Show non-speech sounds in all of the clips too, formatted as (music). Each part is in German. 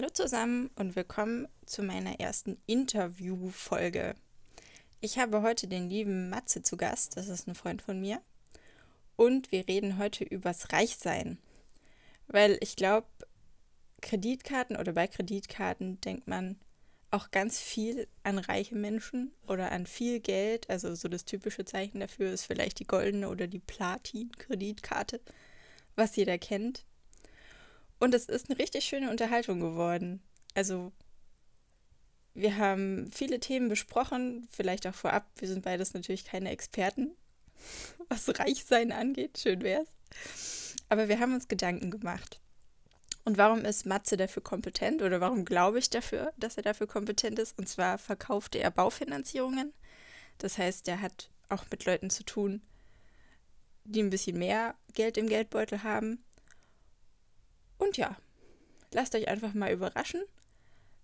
Hallo zusammen und willkommen zu meiner ersten Interview-Folge. Ich habe heute den lieben Matze zu Gast, das ist ein Freund von mir. Und wir reden heute übers Reichsein. Weil ich glaube, Kreditkarten oder bei Kreditkarten denkt man auch ganz viel an reiche Menschen oder an viel Geld. Also so das typische Zeichen dafür ist vielleicht die goldene oder die Platin-Kreditkarte, was jeder kennt. Und es ist eine richtig schöne Unterhaltung geworden. Also wir haben viele Themen besprochen, vielleicht auch vorab. Wir sind beides natürlich keine Experten, (laughs) was Reichsein angeht. Schön wär's. Aber wir haben uns Gedanken gemacht. Und warum ist Matze dafür kompetent oder warum glaube ich dafür, dass er dafür kompetent ist? Und zwar verkaufte er Baufinanzierungen. Das heißt, er hat auch mit Leuten zu tun, die ein bisschen mehr Geld im Geldbeutel haben. Und ja, lasst euch einfach mal überraschen.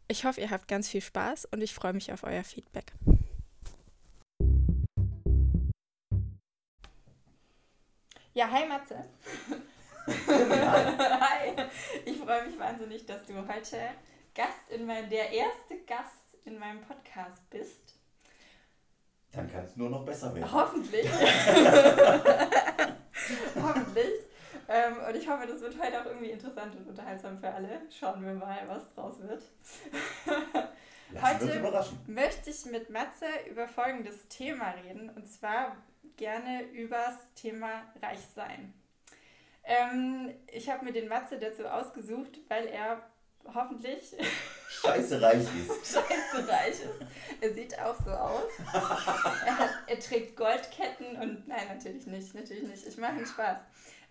Ich hoffe, ihr habt ganz viel Spaß und ich freue mich auf euer Feedback. Ja, hi Matze. (laughs) Hi. Ich freue mich wahnsinnig, dass du heute Gast in mein, der erste Gast in meinem Podcast bist. Dann kann es nur noch besser werden. Hoffentlich. (laughs) (laughs) Hoffentlich. Ähm, und ich hoffe, das wird heute auch irgendwie interessant und unterhaltsam für alle. Schauen wir mal, was draus wird. heute möchte ich mit Matze über folgendes Thema reden. Und zwar gerne übers Thema Reichsein. Ähm, ich habe mir den Matze dazu ausgesucht, weil er hoffentlich scheiße reich ist. (laughs) scheiße reich ist. Er sieht auch so aus. (laughs) er, hat, er trägt Goldketten und nein, natürlich nicht, natürlich nicht. Ich mache ihn Spaß.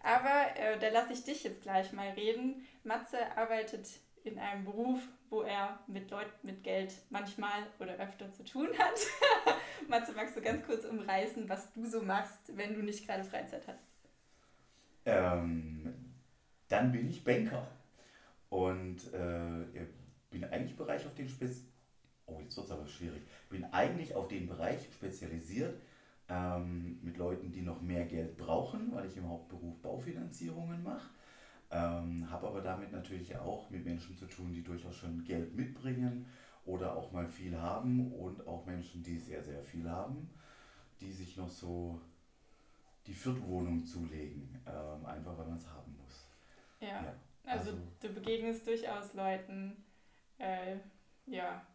Aber äh, da lasse ich dich jetzt gleich mal reden. Matze arbeitet in einem Beruf, wo er mit Leuten mit Geld manchmal oder öfter zu tun hat. (laughs) Matze, magst du ganz kurz umreißen, was du so machst, wenn du nicht gerade Freizeit hast? Ähm, dann bin ich Banker. Und äh, bin eigentlich Bereich auf den Spez Oh, jetzt wird es aber schwierig. Bin eigentlich auf den Bereich spezialisiert ähm, mit Leuten, die noch mehr Geld brauchen, weil ich im Hauptberuf Baufinanzierungen mache. Ähm, habe aber damit natürlich auch mit Menschen zu tun, die durchaus schon Geld mitbringen oder auch mal viel haben und auch Menschen, die sehr, sehr viel haben, die sich noch so die Viertwohnung zulegen, ähm, einfach weil man es haben muss. Ja, ja. Also, also, du begegnest durchaus Leuten, äh, ja,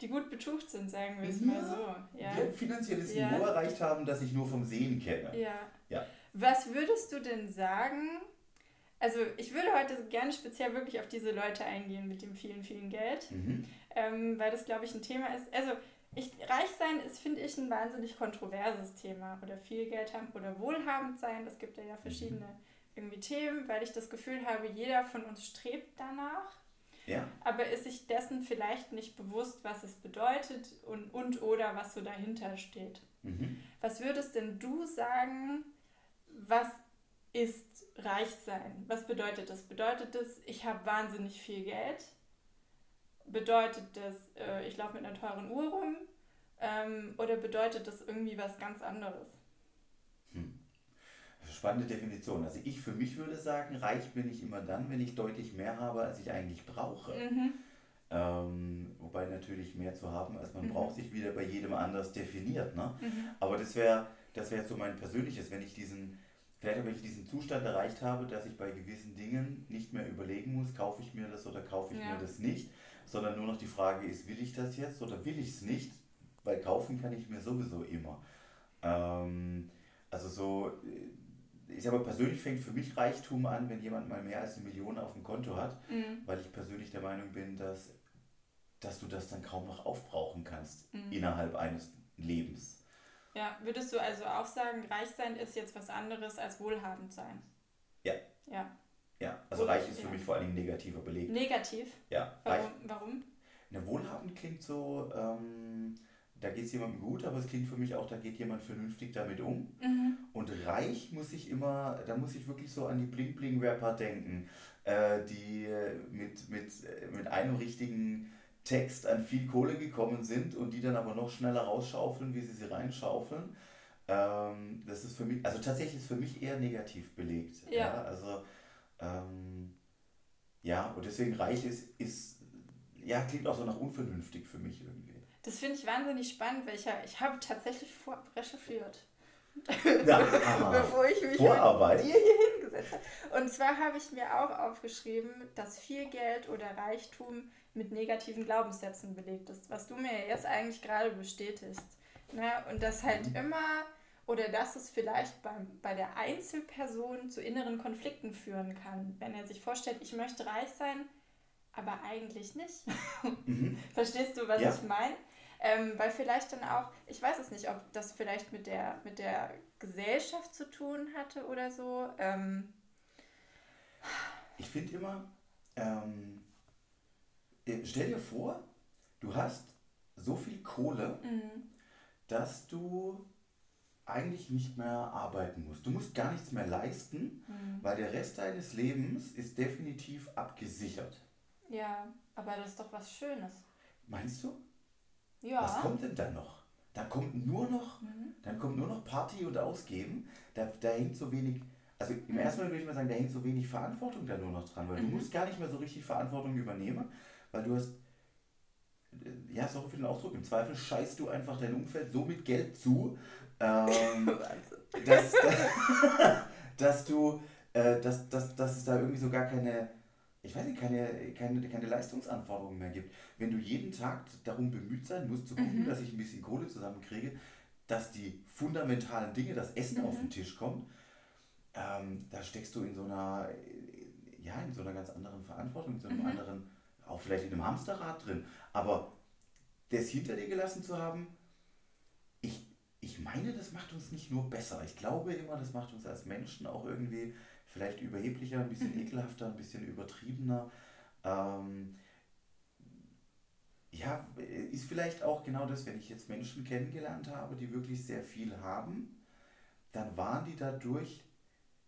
die gut betucht sind, sagen wir es ja, mal so. Ja. Die finanzielles ja. Niveau erreicht haben, das ich nur vom Sehen kenne. Ja. ja. Was würdest du denn sagen? Also ich würde heute gerne speziell wirklich auf diese Leute eingehen mit dem vielen, vielen Geld, mhm. ähm, weil das, glaube ich, ein Thema ist. Also ich, reich sein ist, finde ich, ein wahnsinnig kontroverses Thema. Oder viel Geld haben oder wohlhabend sein. Es gibt ja, ja verschiedene irgendwie Themen, weil ich das Gefühl habe, jeder von uns strebt danach. Ja. Aber ist sich dessen vielleicht nicht bewusst, was es bedeutet und, und oder was so dahinter steht. Mhm. Was würdest denn du sagen, was ist reich sein? Was bedeutet das? Bedeutet das, ich habe wahnsinnig viel Geld? Bedeutet das, äh, ich laufe mit einer teuren Uhr rum? Ähm, oder bedeutet das irgendwie was ganz anderes? Hm. Spannende Definition. Also ich für mich würde sagen, reich bin ich immer dann, wenn ich deutlich mehr habe, als ich eigentlich brauche. Mhm. Ähm, wobei natürlich mehr zu haben, als man mhm. braucht, sich wieder bei jedem anders definiert. Ne? Mhm. Aber das wäre das wär so mein persönliches, wenn ich diesen, vielleicht wenn ich diesen Zustand erreicht habe, dass ich bei gewissen Dingen nicht mehr überlegen muss, kaufe ich mir das oder kaufe ich ja. mir das nicht, sondern nur noch die Frage ist, will ich das jetzt oder will ich es nicht? Weil kaufen kann ich mir sowieso immer. Ähm, also so, ich sage mal, persönlich fängt für mich Reichtum an, wenn jemand mal mehr als eine Million auf dem Konto hat, mhm. weil ich persönlich der Meinung bin, dass, dass du das dann kaum noch aufbrauchen kannst mhm. innerhalb eines Lebens. Ja, würdest du also auch sagen, reich sein ist jetzt was anderes als wohlhabend sein? Ja. Ja. Ja, also Wohl, reich ist für ja. mich vor allem negativer Belegt. Negativ? Ja. Warum? Reich. Warum? Eine wohlhabend klingt so, ähm, da geht es jemandem gut, aber es klingt für mich auch, da geht jemand vernünftig damit um. Mhm. Und reich muss ich immer, da muss ich wirklich so an die Bling-Bling-Rapper denken, äh, die mit, mit, mit einem richtigen Text an viel Kohle gekommen sind und die dann aber noch schneller rausschaufeln, wie sie sie reinschaufeln. Ähm, das ist für mich, also tatsächlich ist für mich eher negativ belegt. Ja. ja also ähm, Ja, und deswegen reich ist, ist, ja, klingt auch so nach unvernünftig für mich irgendwie. Das finde ich wahnsinnig spannend, weil ich, ich habe tatsächlich vorab recherchiert. Ja, (laughs) bevor ich mich Vorarbeit. mit dir hier hingesetzt habe. Und zwar habe ich mir auch aufgeschrieben, dass viel Geld oder Reichtum mit negativen Glaubenssätzen belegt ist, was du mir jetzt eigentlich gerade bestätigst. Ne? Und das halt mhm. immer, oder dass es vielleicht beim, bei der Einzelperson zu inneren Konflikten führen kann, wenn er sich vorstellt, ich möchte reich sein, aber eigentlich nicht. Mhm. (laughs) Verstehst du, was ja. ich meine? Ähm, weil vielleicht dann auch, ich weiß es nicht, ob das vielleicht mit der, mit der Gesellschaft zu tun hatte oder so. Ähm. Ich finde immer, ähm, äh, stell dir vor, du hast so viel Kohle, mhm. dass du eigentlich nicht mehr arbeiten musst. Du musst gar nichts mehr leisten, mhm. weil der Rest deines Lebens ist definitiv abgesichert. Ja, aber das ist doch was Schönes. Meinst du? Ja. Was kommt denn dann noch? Da kommt nur noch, mhm. dann kommt nur noch Party und Ausgeben. Da, da hängt so wenig, also im mhm. ersten Moment würde ich mal sagen, da hängt so wenig Verantwortung da nur noch dran, weil mhm. du musst gar nicht mehr so richtig Verantwortung übernehmen, weil du hast, ja, sorry für den Ausdruck, im Zweifel scheißt du einfach dein Umfeld so mit Geld zu, (laughs) ähm, dass, (laughs) dass du, äh, dass, dass, dass es da irgendwie so gar keine ich weiß nicht, keine, keine, keine Leistungsanforderungen mehr gibt. Wenn du jeden Tag darum bemüht sein musst, zu gucken, mhm. dass ich ein bisschen Kohle zusammenkriege, dass die fundamentalen Dinge, das Essen mhm. auf den Tisch kommt, ähm, da steckst du in so einer, ja, in so einer ganz anderen Verantwortung, in so einem mhm. anderen, auch vielleicht in einem Hamsterrad drin. Aber das hinter dir gelassen zu haben, ich, ich meine, das macht uns nicht nur besser. Ich glaube immer, das macht uns als Menschen auch irgendwie vielleicht überheblicher, ein bisschen mhm. ekelhafter, ein bisschen übertriebener. Ähm, ja, ist vielleicht auch genau das, wenn ich jetzt Menschen kennengelernt habe, die wirklich sehr viel haben, dann waren die dadurch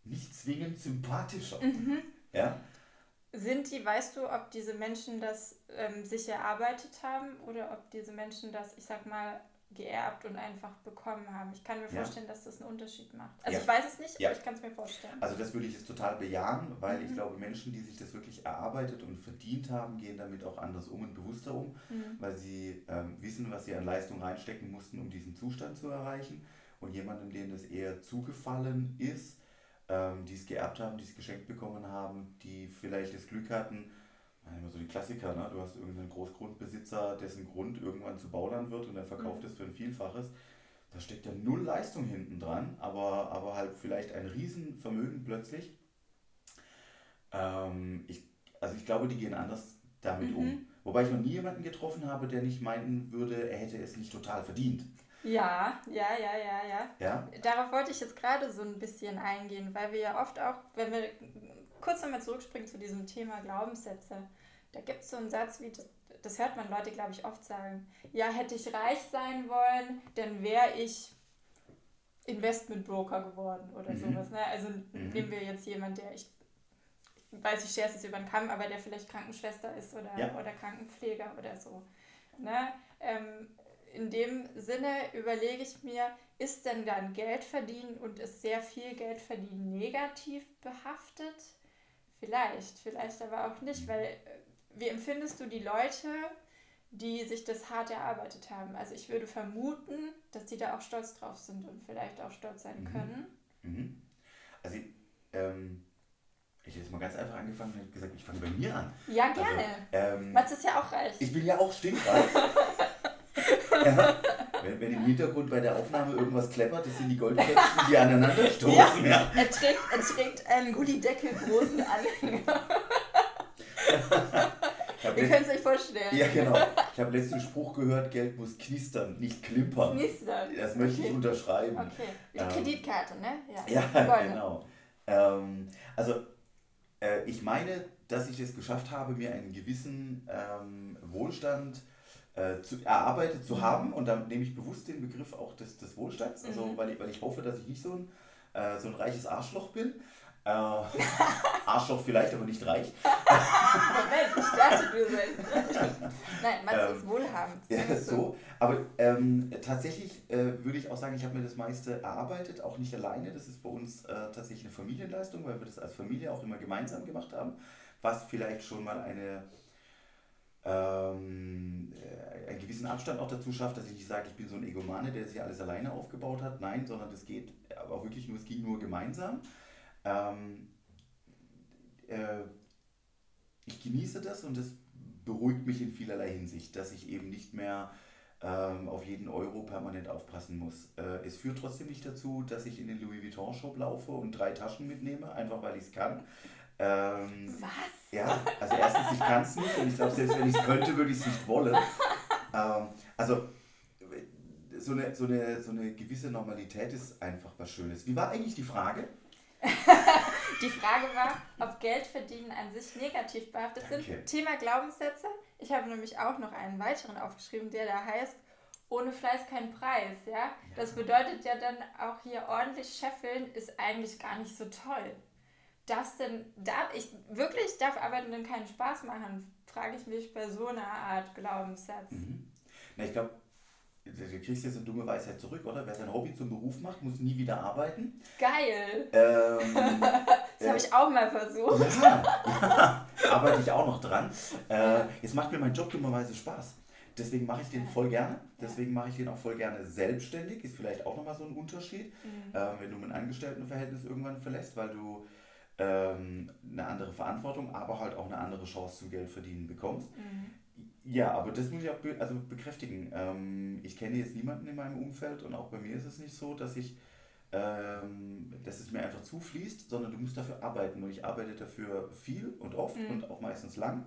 nicht zwingend sympathischer. Mhm. Ja? Sind die, weißt du, ob diese Menschen das ähm, sich erarbeitet haben oder ob diese Menschen das, ich sag mal, geerbt und einfach bekommen haben. Ich kann mir vorstellen, ja. dass das einen Unterschied macht. Also ja. ich weiß es nicht, ja. aber ich kann es mir vorstellen. Also das würde ich jetzt total bejahen, weil mhm. ich glaube, Menschen, die sich das wirklich erarbeitet und verdient haben, gehen damit auch anders um und bewusster um, mhm. weil sie ähm, wissen, was sie an Leistung reinstecken mussten, um diesen Zustand zu erreichen. Und jemandem, dem das eher zugefallen ist, ähm, die es geerbt haben, die es geschenkt bekommen haben, die vielleicht das Glück hatten, immer so die Klassiker, ne? du hast irgendeinen Großgrundbesitzer, dessen Grund irgendwann zu Bauland wird und er verkauft mhm. es für ein Vielfaches. Da steckt ja null Leistung hinten dran, aber, aber halt vielleicht ein Riesenvermögen plötzlich. Ähm, ich, also ich glaube, die gehen anders damit mhm. um. Wobei ich noch nie jemanden getroffen habe, der nicht meinten würde, er hätte es nicht total verdient. Ja, ja, ja, ja, ja. ja? Darauf wollte ich jetzt gerade so ein bisschen eingehen, weil wir ja oft auch, wenn wir kurz nochmal zurückspringen zu diesem Thema Glaubenssätze. Da gibt es so einen Satz, wie das, das hört man Leute, glaube ich, oft sagen. Ja, hätte ich reich sein wollen, dann wäre ich Investmentbroker geworden oder mhm. sowas. Ne? Also mhm. nehmen wir jetzt jemanden, der ich, ich weiß, ich scherze es über den Kamm, aber der vielleicht Krankenschwester ist oder, ja. oder Krankenpfleger oder so. Ne? Ähm, in dem Sinne überlege ich mir, ist denn dann Geld verdienen und ist sehr viel Geld verdienen negativ behaftet? Vielleicht, vielleicht aber auch nicht, weil äh, wie empfindest du die Leute, die sich das hart erarbeitet haben? Also ich würde vermuten, dass die da auch stolz drauf sind und vielleicht auch stolz sein mhm. können. Mhm. Also ähm, ich hätte jetzt mal ganz einfach angefangen und gesagt, ich fange bei mir an. Ja, gerne. Also, ähm, Mats ist ja auch reich. Ich bin ja auch stinkreich. (laughs) ja. Wenn, wenn im Hintergrund bei der Aufnahme irgendwas kleppert, das sind die Goldkästchen, die aneinander stoßen. Ja, ja. Er, trägt, er trägt einen Gullideckel großen Anhänger. Ihr könnt es euch vorstellen. Ja, genau. Ich habe letzten Spruch gehört, Geld muss knistern, nicht klimpern. Knistern. Das möchte okay. ich unterschreiben. Okay. Wie ähm, Kreditkarte, ne? Ja, ja genau. Ähm, also, äh, ich meine, dass ich es geschafft habe, mir einen gewissen ähm, Wohlstand äh, zu, erarbeitet zu haben. Und dann nehme ich bewusst den Begriff auch des, des Wohlstands, also mhm. weil, ich, weil ich hoffe, dass ich nicht so ein, äh, so ein reiches Arschloch bin. Äh, (laughs) Arschloch vielleicht, aber nicht reich. Moment, ich dachte, du seist Nein, man ähm, ist wohlhabend. Ja, so. Aber ähm, tatsächlich äh, würde ich auch sagen, ich habe mir das meiste erarbeitet, auch nicht alleine. Das ist bei uns äh, tatsächlich eine Familienleistung, weil wir das als Familie auch immer gemeinsam gemacht haben. was vielleicht schon mal eine, ähm, äh, einen gewissen Abstand auch dazu schafft, dass ich nicht sage, ich bin so ein Egomane, der sich alles alleine aufgebaut hat. Nein, sondern das geht auch wirklich nur, es ging nur gemeinsam. Ähm, äh, ich genieße das und das beruhigt mich in vielerlei Hinsicht, dass ich eben nicht mehr ähm, auf jeden Euro permanent aufpassen muss. Äh, es führt trotzdem nicht dazu, dass ich in den Louis Vuitton Shop laufe und drei Taschen mitnehme, einfach weil ich es kann. Ähm, Was? Ja, also erstens, ich kann es nicht und ich glaube, selbst wenn ich es könnte, würde ich es nicht wollen. Ähm, also so eine, so, eine, so eine gewisse Normalität ist einfach was Schönes. Wie war eigentlich die Frage? (laughs) die Frage war, ob Geld verdienen an sich negativ behaftet Danke. sind. Thema Glaubenssätze. Ich habe nämlich auch noch einen weiteren aufgeschrieben, der da heißt, ohne Fleiß kein Preis, ja? ja? Das bedeutet ja dann auch hier ordentlich scheffeln ist eigentlich gar nicht so toll. Darf's denn, darf ich, wirklich darf Arbeiten denn keinen Spaß machen? Frage ich mich bei so einer Art Glaubenssatz. Mhm. Na, ich glaube, Du kriegst jetzt eine dumme Weisheit zurück, oder? Wer sein Hobby zum Beruf macht, muss nie wieder arbeiten. Geil! Ähm, (laughs) das äh, habe ich auch mal versucht. Ja, ja (laughs) arbeite ich auch noch dran. Äh, jetzt macht mir mein Job dummerweise Spaß. Deswegen mache ich den voll gerne. Deswegen mache ich den auch voll gerne selbstständig. Ist vielleicht auch nochmal so ein Unterschied, mhm. äh, wenn du ein Angestelltenverhältnis irgendwann verlässt, weil du ähm, eine andere Verantwortung, aber halt auch eine andere Chance zum Geld verdienen bekommst. Mhm. Ja, aber das muss ich auch be also bekräftigen. Ähm, ich kenne jetzt niemanden in meinem Umfeld und auch bei mir ist es nicht so, dass ich, ähm, dass es mir einfach zufließt, sondern du musst dafür arbeiten und ich arbeite dafür viel und oft mhm. und auch meistens lang.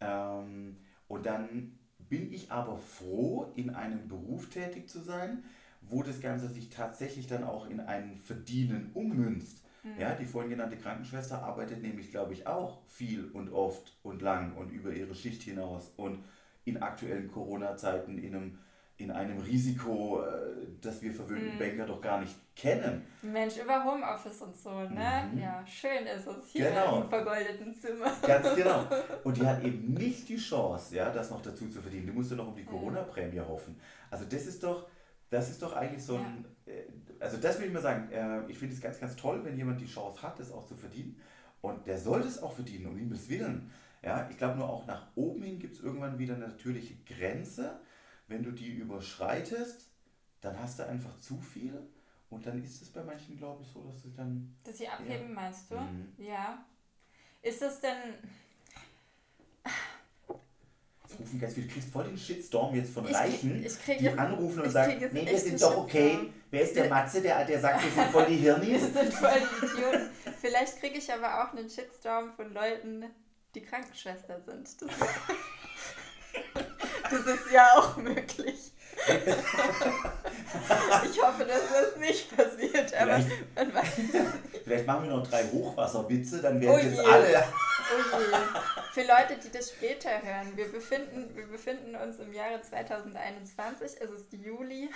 Ähm, und dann bin ich aber froh, in einem Beruf tätig zu sein, wo das Ganze sich tatsächlich dann auch in ein Verdienen ummünzt. Mhm. Ja, die vorhin genannte Krankenschwester arbeitet nämlich, glaube ich, auch viel und oft und lang und über ihre Schicht hinaus und in aktuellen Corona-Zeiten in einem, in einem Risiko, äh, das wir verwöhnten mhm. Banker doch gar nicht kennen. Mensch, über Homeoffice und so, ne? Mhm. Ja, schön ist es hier genau. im vergoldeten Zimmer. Ganz genau. (laughs) Und die hat eben nicht die Chance, ja, das noch dazu zu verdienen. Du musst ja noch um die Corona-Prämie hoffen. Also das ist doch, das ist doch eigentlich so ein, ja. Also das will ich mal sagen, äh, ich finde es ganz, ganz toll, wenn jemand die Chance hat, das auch zu verdienen. Und der sollte es auch verdienen, um Himmels Willen. Ja, ich glaube nur auch nach oben hin gibt es irgendwann wieder eine natürliche Grenze. Wenn du die überschreitest, dann hast du einfach zu viel. Und dann ist es bei manchen, glaube ich, so, dass sie dann. Dass sie abheben, meinst du? Mhm. Ja. Ist das denn rufen ganz viele, du kriegst voll den Shitstorm jetzt von Reichen, ich krieg, ich die anrufen und sagen, nee, wir sind doch okay. Wer ist der Matze, der, der sagt, wir sind voll die (laughs) Hirnis? wir sind voll die Idioten. Vielleicht kriege ich aber auch einen Shitstorm von Leuten, die Krankenschwester sind. Das, (laughs) das ist ja auch möglich. Ich hoffe, dass das nicht passiert, aber vielleicht, man weiß Vielleicht machen wir noch drei Hochwasserwitze, dann werden oh jetzt alle. Oh je. Für Leute, die das später hören, wir befinden, wir befinden uns im Jahre 2021, es ist Juli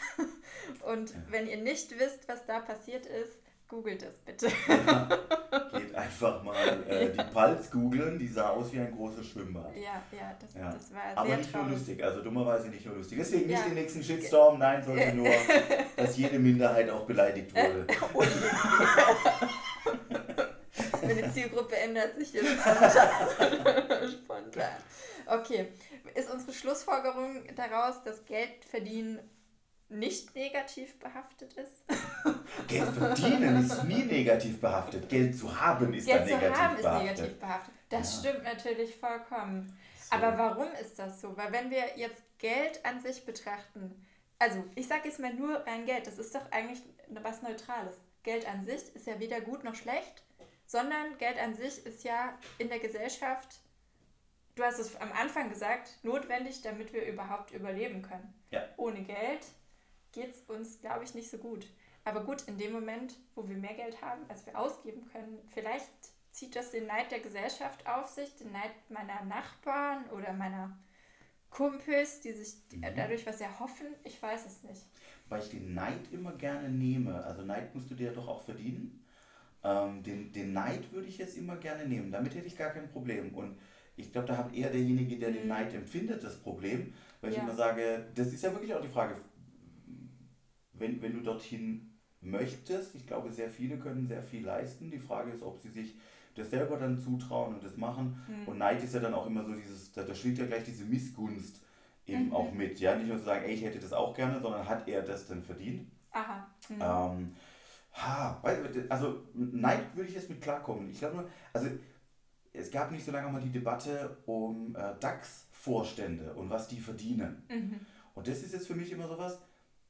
und wenn ihr nicht wisst, was da passiert ist, Googelt es bitte. Ja, (laughs) geht einfach mal äh, die Palz googeln, die sah aus wie ein großes Schwimmbad. Ja, ja, das, ja. das war Aber sehr nicht traurig. nur lustig, also dummerweise nicht nur lustig. Deswegen nicht den nächsten Shitstorm, nein, sollte nur, (laughs) dass jede Minderheit auch beleidigt wurde. (laughs) oh Meine Zielgruppe ändert sich jetzt spontan. spontan. Okay, ist unsere Schlussfolgerung daraus, dass Geld verdienen nicht negativ behaftet ist. (laughs) Geld verdienen ist nie negativ behaftet. Geld zu haben ist Geld dann negativ behaftet. Geld zu haben ist negativ behaftet. Das ja. stimmt natürlich vollkommen. So. Aber warum ist das so? Weil wenn wir jetzt Geld an sich betrachten, also ich sage jetzt mal nur rein Geld, das ist doch eigentlich was Neutrales. Geld an sich ist ja weder gut noch schlecht, sondern Geld an sich ist ja in der Gesellschaft, du hast es am Anfang gesagt, notwendig, damit wir überhaupt überleben können. Ja. Ohne Geld geht es uns, glaube ich, nicht so gut. Aber gut, in dem Moment, wo wir mehr Geld haben, als wir ausgeben können, vielleicht zieht das den Neid der Gesellschaft auf sich, den Neid meiner Nachbarn oder meiner Kumpels, die sich mhm. dadurch was erhoffen. Ich weiß es nicht. Weil ich den Neid immer gerne nehme. Also Neid musst du dir doch auch verdienen. Ähm, den, den Neid würde ich jetzt immer gerne nehmen. Damit hätte ich gar kein Problem. Und ich glaube, da hat eher derjenige, der mhm. den Neid empfindet, das Problem. Weil ja. ich immer sage, das ist ja wirklich auch die Frage, wenn, wenn du dorthin möchtest. Ich glaube, sehr viele können sehr viel leisten. Die Frage ist, ob sie sich das selber dann zutrauen und das machen. Mhm. Und Neid ist ja dann auch immer so dieses, da, da schwingt ja gleich diese Missgunst eben mhm. auch mit. Ja, nicht nur zu sagen, ey, ich hätte das auch gerne, sondern hat er das denn verdient? Aha. Mhm. Ähm, ha, also Neid würde ich jetzt mit klarkommen. Ich glaube nur, also es gab nicht so lange mal die Debatte um äh, DAX-Vorstände und was die verdienen. Mhm. Und das ist jetzt für mich immer sowas,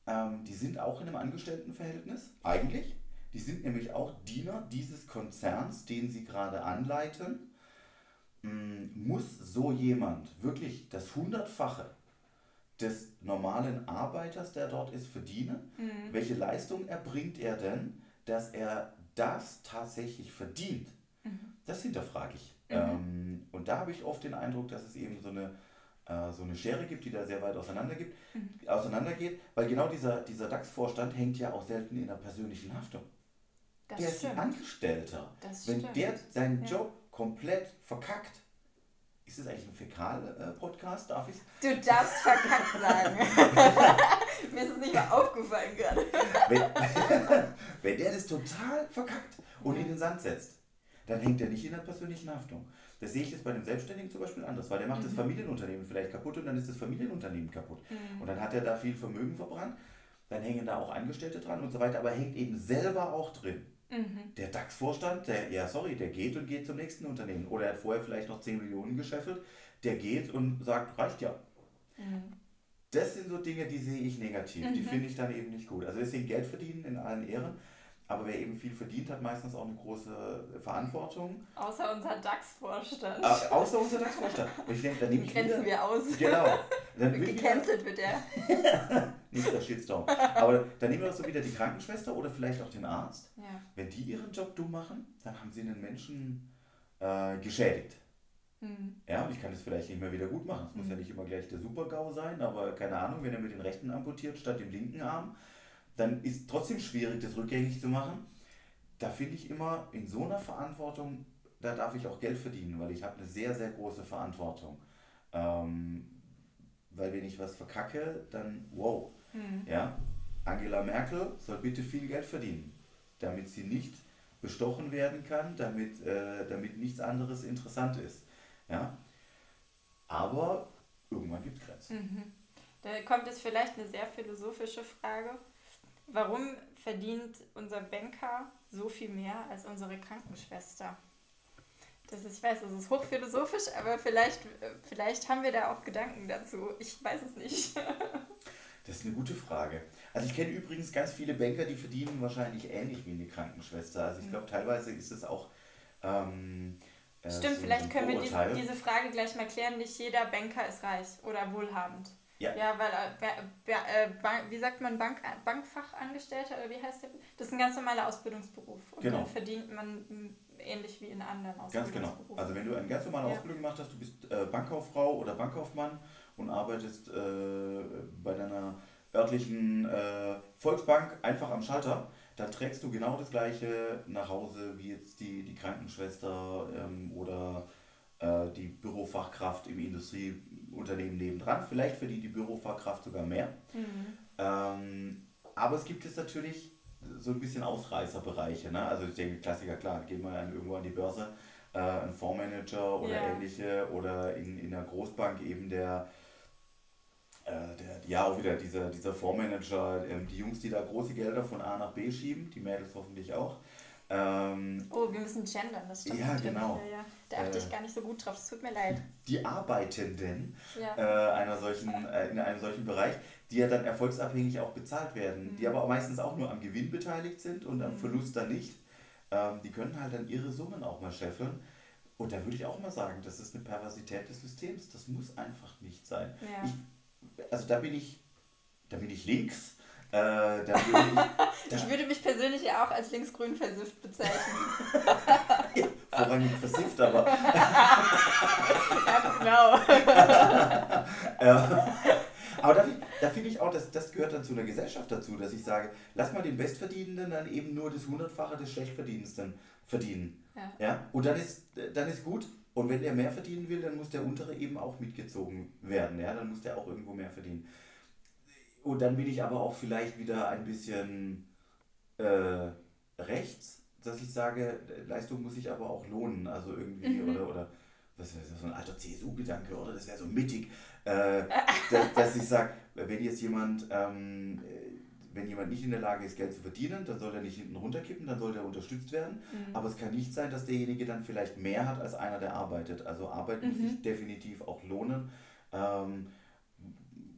ähm, die sind auch in einem Angestelltenverhältnis, eigentlich. Die sind nämlich auch Diener dieses Konzerns, den sie gerade anleiten. Ähm, muss so jemand wirklich das Hundertfache des normalen Arbeiters, der dort ist, verdienen? Mhm. Welche Leistung erbringt er denn, dass er das tatsächlich verdient? Mhm. Das hinterfrage ich. Mhm. Ähm, und da habe ich oft den Eindruck, dass es eben so eine, äh, so eine Schere gibt, die da sehr weit auseinander gibt, mhm. auseinandergeht, weil genau dieser, dieser DAX-Vorstand hängt ja auch selten in der persönlichen Haftung. Das der stimmt. ist ein Angestellter. Das Wenn stimmt. der seinen ja. Job komplett verkackt, ist das eigentlich ein Fäkal-Podcast? Darf ich Du darfst verkackt sagen. (laughs) Mir ist es nicht mehr aufgefallen gerade. Wenn, (laughs) wenn der das total verkackt und in den Sand setzt, dann hängt er nicht in der persönlichen Haftung. Das sehe ich jetzt bei den Selbstständigen zum Beispiel anders, weil der macht mhm. das Familienunternehmen vielleicht kaputt und dann ist das Familienunternehmen kaputt. Mhm. Und dann hat er da viel Vermögen verbrannt, dann hängen da auch Angestellte dran und so weiter, aber er hängt eben selber auch drin. Mhm. Der DAX-Vorstand, der, ja sorry, der geht und geht zum nächsten Unternehmen. Oder er hat vorher vielleicht noch 10 Millionen gescheffelt, der geht und sagt, reicht ja. Mhm. Das sind so Dinge, die sehe ich negativ. Die mhm. finde ich dann eben nicht gut. Also deswegen Geld verdienen in allen Ehren. Aber wer eben viel verdient, hat meistens auch eine große Verantwortung. Außer unser DAX-Vorstand. Äh, außer unser DAX-Vorstand. Ich denke, dann nehme ich Grenzen wir aus. Genau. Dann (laughs) Gecancelt wird er. (laughs) Nicht der Shitstorm. Aber dann nehmen wir doch so wieder die Krankenschwester oder vielleicht auch den Arzt. Ja. Wenn die ihren Job dumm machen, dann haben sie einen Menschen äh, geschädigt. Mhm. Ja, und ich kann das vielleicht nicht mehr wieder gut machen. Es mhm. muss ja nicht immer gleich der Super-GAU sein, aber keine Ahnung, wenn er mit den rechten amputiert statt dem linken Arm, dann ist trotzdem schwierig, das rückgängig zu machen. Da finde ich immer, in so einer Verantwortung, da darf ich auch Geld verdienen, weil ich habe eine sehr, sehr große Verantwortung. Ähm, weil wenn ich was verkacke, dann wow. Mhm. Ja? Angela Merkel soll bitte viel Geld verdienen, damit sie nicht bestochen werden kann, damit, äh, damit nichts anderes interessant ist. Ja? Aber irgendwann gibt es Grenzen. Mhm. Da kommt jetzt vielleicht eine sehr philosophische Frage. Warum verdient unser Banker so viel mehr als unsere Krankenschwester? Das ist, ich weiß, das ist hochphilosophisch, aber vielleicht, vielleicht haben wir da auch Gedanken dazu. Ich weiß es nicht. (laughs) das ist eine gute Frage. Also ich kenne übrigens ganz viele Banker, die verdienen wahrscheinlich ähnlich wie eine Krankenschwester. Also ich mhm. glaube, teilweise ist es auch... Ähm, äh, Stimmt, so vielleicht können wir diese, diese Frage gleich mal klären. Nicht jeder Banker ist reich oder wohlhabend. Ja. Ja, weil, äh, äh, wie sagt man, Bank, Bankfachangestellter oder wie heißt der? Das ist ein ganz normaler Ausbildungsberuf. Und genau. dann verdient man ähnlich wie in anderen Ausbildungsberufen. Ganz genau. Also wenn du eine ganz normale ja. Ausbildung gemacht hast, du bist äh, Bankkauffrau oder Bankkaufmann und arbeitest äh, bei deiner örtlichen äh, Volksbank einfach am Schalter, dann trägst du genau das gleiche nach Hause wie jetzt die, die Krankenschwester ähm, oder äh, die Bürofachkraft im Industrieunternehmen nebendran. Vielleicht verdient die Bürofachkraft sogar mehr. Mhm. Ähm, aber es gibt jetzt natürlich so ein bisschen Ausreißerbereiche. Ne? Also ich denke, Klassiker, klar, gehen wir dann irgendwo an die Börse, äh, ein Fondsmanager oder yeah. ähnliche oder in, in einer Großbank eben der, äh, der ja auch wieder dieser, dieser Fondsmanager, äh, die Jungs, die da große Gelder von A nach B schieben, die Mädels hoffentlich auch. Ähm, oh, wir müssen gendern, das stimmt. Ja, genau. Ja, ja. Da achte äh, ich gar nicht so gut drauf, es tut mir leid. Die Arbeitenden ja. äh, einer solchen, äh, in einem solchen Bereich, die ja dann erfolgsabhängig auch bezahlt werden, mhm. die aber meistens auch nur am Gewinn beteiligt sind und am mhm. Verlust dann nicht. Ähm, die können halt dann ihre Summen auch mal scheffeln. Und da würde ich auch mal sagen, das ist eine Perversität des Systems. Das muss einfach nicht sein. Ich, also da bin ich, da bin ich links äh, würde ich, (laughs) ich, würde mich persönlich ja auch als linksgrün versifft bezeichnen. (laughs) ja, vorrangig versifft, aber. Ganz genau. (laughs) ja. Aber da, da finde ich auch, dass, das gehört dann zu einer Gesellschaft dazu, dass ich sage, lass mal den Bestverdienenden dann eben nur das Hundertfache des Schlechtverdienendsten verdienen. Ja. ja. Und dann ist, dann ist gut. Und wenn er mehr verdienen will, dann muss der untere eben auch mitgezogen werden. Ja? Dann muss der auch irgendwo mehr verdienen. Und dann bin ich aber auch vielleicht wieder ein bisschen äh, rechts, dass ich sage, Leistung muss sich aber auch lohnen. Also irgendwie, mhm. oder, oder was wäre so ein alter CSU-Gedanke, oder? Das wäre so mittig, äh, (laughs) dass, dass, ich sage, wenn jetzt jemand, ähm, wenn jemand nicht in der Lage ist, Geld zu verdienen, dann soll er nicht hinten runterkippen, dann soll er unterstützt werden. Mhm. Aber es kann nicht sein, dass derjenige dann vielleicht mehr hat als einer, der arbeitet. Also Arbeit mhm. muss sich definitiv auch lohnen. Ähm,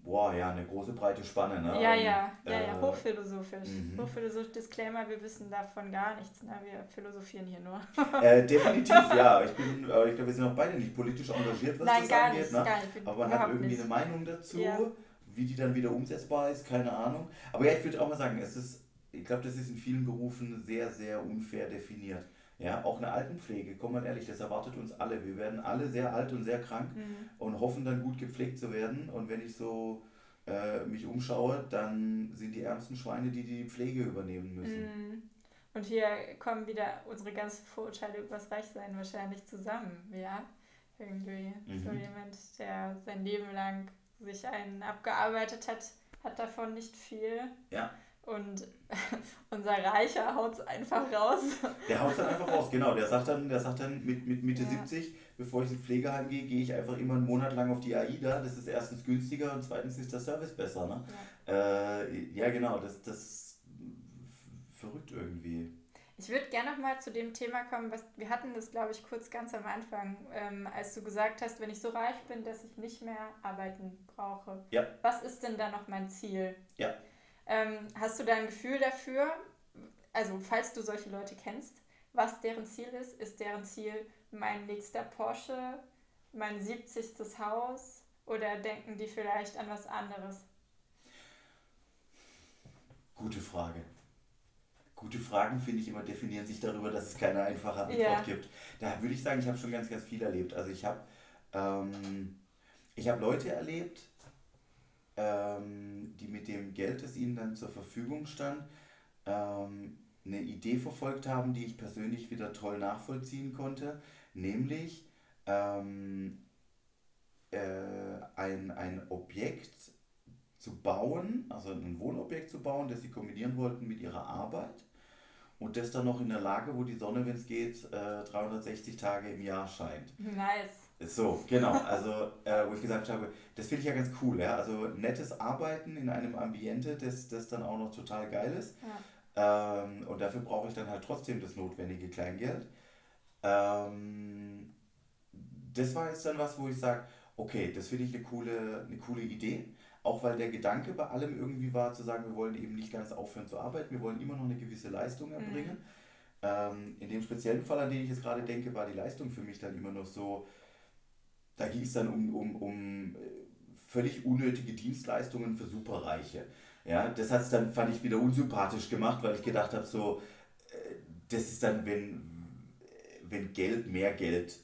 boah, ja, eine große breite Spanne, ne? Ja, ja, ja, ja, äh, hochphilosophisch. Mhm. Hochphilosophisch, Disclaimer, wir wissen davon gar nichts, ne? Wir philosophieren hier nur. Äh, definitiv, ja. Ich bin, äh, ich glaube, wir sind auch beide nicht politisch engagiert, was Nein, das gar angeht, nicht, ne? Gar nicht, Aber man hat irgendwie nicht. eine Meinung dazu, ja. wie die dann wieder umsetzbar ist, keine Ahnung. Aber ja, ich würde auch mal sagen, es ist, ich glaube, das ist in vielen Berufen sehr, sehr unfair definiert. Ja, auch eine Altenpflege, komm mal ehrlich, das erwartet uns alle. Wir werden alle sehr alt und sehr krank mhm. und hoffen dann gut gepflegt zu werden. Und wenn ich so äh, mich umschaue, dann sind die ärmsten Schweine, die die Pflege übernehmen müssen. Mhm. Und hier kommen wieder unsere ganzen Vorurteile über das Reichsein wahrscheinlich zusammen, ja? Irgendwie. Mhm. So jemand, der sein Leben lang sich einen abgearbeitet hat, hat davon nicht viel. Ja. Und (laughs) unser Reicher haut es einfach raus. Der haut es dann einfach raus, genau. Der sagt dann, der sagt dann mit, mit Mitte ja. 70, bevor ich ins Pflegeheim gehe, gehe ich einfach immer einen Monat lang auf die AIDA. Das ist erstens günstiger und zweitens ist der Service besser. Ne? Ja. Äh, ja, genau, das, das verrückt irgendwie. Ich würde gerne noch mal zu dem Thema kommen, was wir hatten das, glaube ich, kurz ganz am Anfang, ähm, als du gesagt hast, wenn ich so reich bin, dass ich nicht mehr arbeiten brauche. Ja. Was ist denn da noch mein Ziel? Ja. Ähm, hast du da ein Gefühl dafür, also falls du solche Leute kennst, was deren Ziel ist? Ist deren Ziel mein nächster Porsche, mein 70. Haus oder denken die vielleicht an was anderes? Gute Frage. Gute Fragen, finde ich immer, definieren sich darüber, dass es keine einfache Antwort ja. gibt. Da würde ich sagen, ich habe schon ganz, ganz viel erlebt. Also ich habe ähm, hab Leute erlebt, ähm, die mit dem Geld, das ihnen dann zur Verfügung stand, ähm, eine Idee verfolgt haben, die ich persönlich wieder toll nachvollziehen konnte, nämlich ähm, äh, ein, ein Objekt zu bauen, also ein Wohnobjekt zu bauen, das sie kombinieren wollten mit ihrer Arbeit und das dann noch in der Lage, wo die Sonne, wenn es geht, äh, 360 Tage im Jahr scheint. Nice. So, genau. Also, äh, wo ich gesagt habe, das finde ich ja ganz cool. Ja? Also, nettes Arbeiten in einem Ambiente, das, das dann auch noch total geil ist. Ja. Ähm, und dafür brauche ich dann halt trotzdem das notwendige Kleingeld. Ähm, das war jetzt dann was, wo ich sage, okay, das finde ich eine coole, eine coole Idee. Auch weil der Gedanke bei allem irgendwie war, zu sagen, wir wollen eben nicht ganz aufhören zu arbeiten, wir wollen immer noch eine gewisse Leistung erbringen. Mhm. Ähm, in dem speziellen Fall, an den ich jetzt gerade denke, war die Leistung für mich dann immer noch so, da ging es dann um, um, um äh, völlig unnötige Dienstleistungen für Superreiche. Ja, das hat es dann, fand ich, wieder unsympathisch gemacht, weil ich gedacht habe, so, äh, das ist dann, wenn, wenn Geld mehr Geld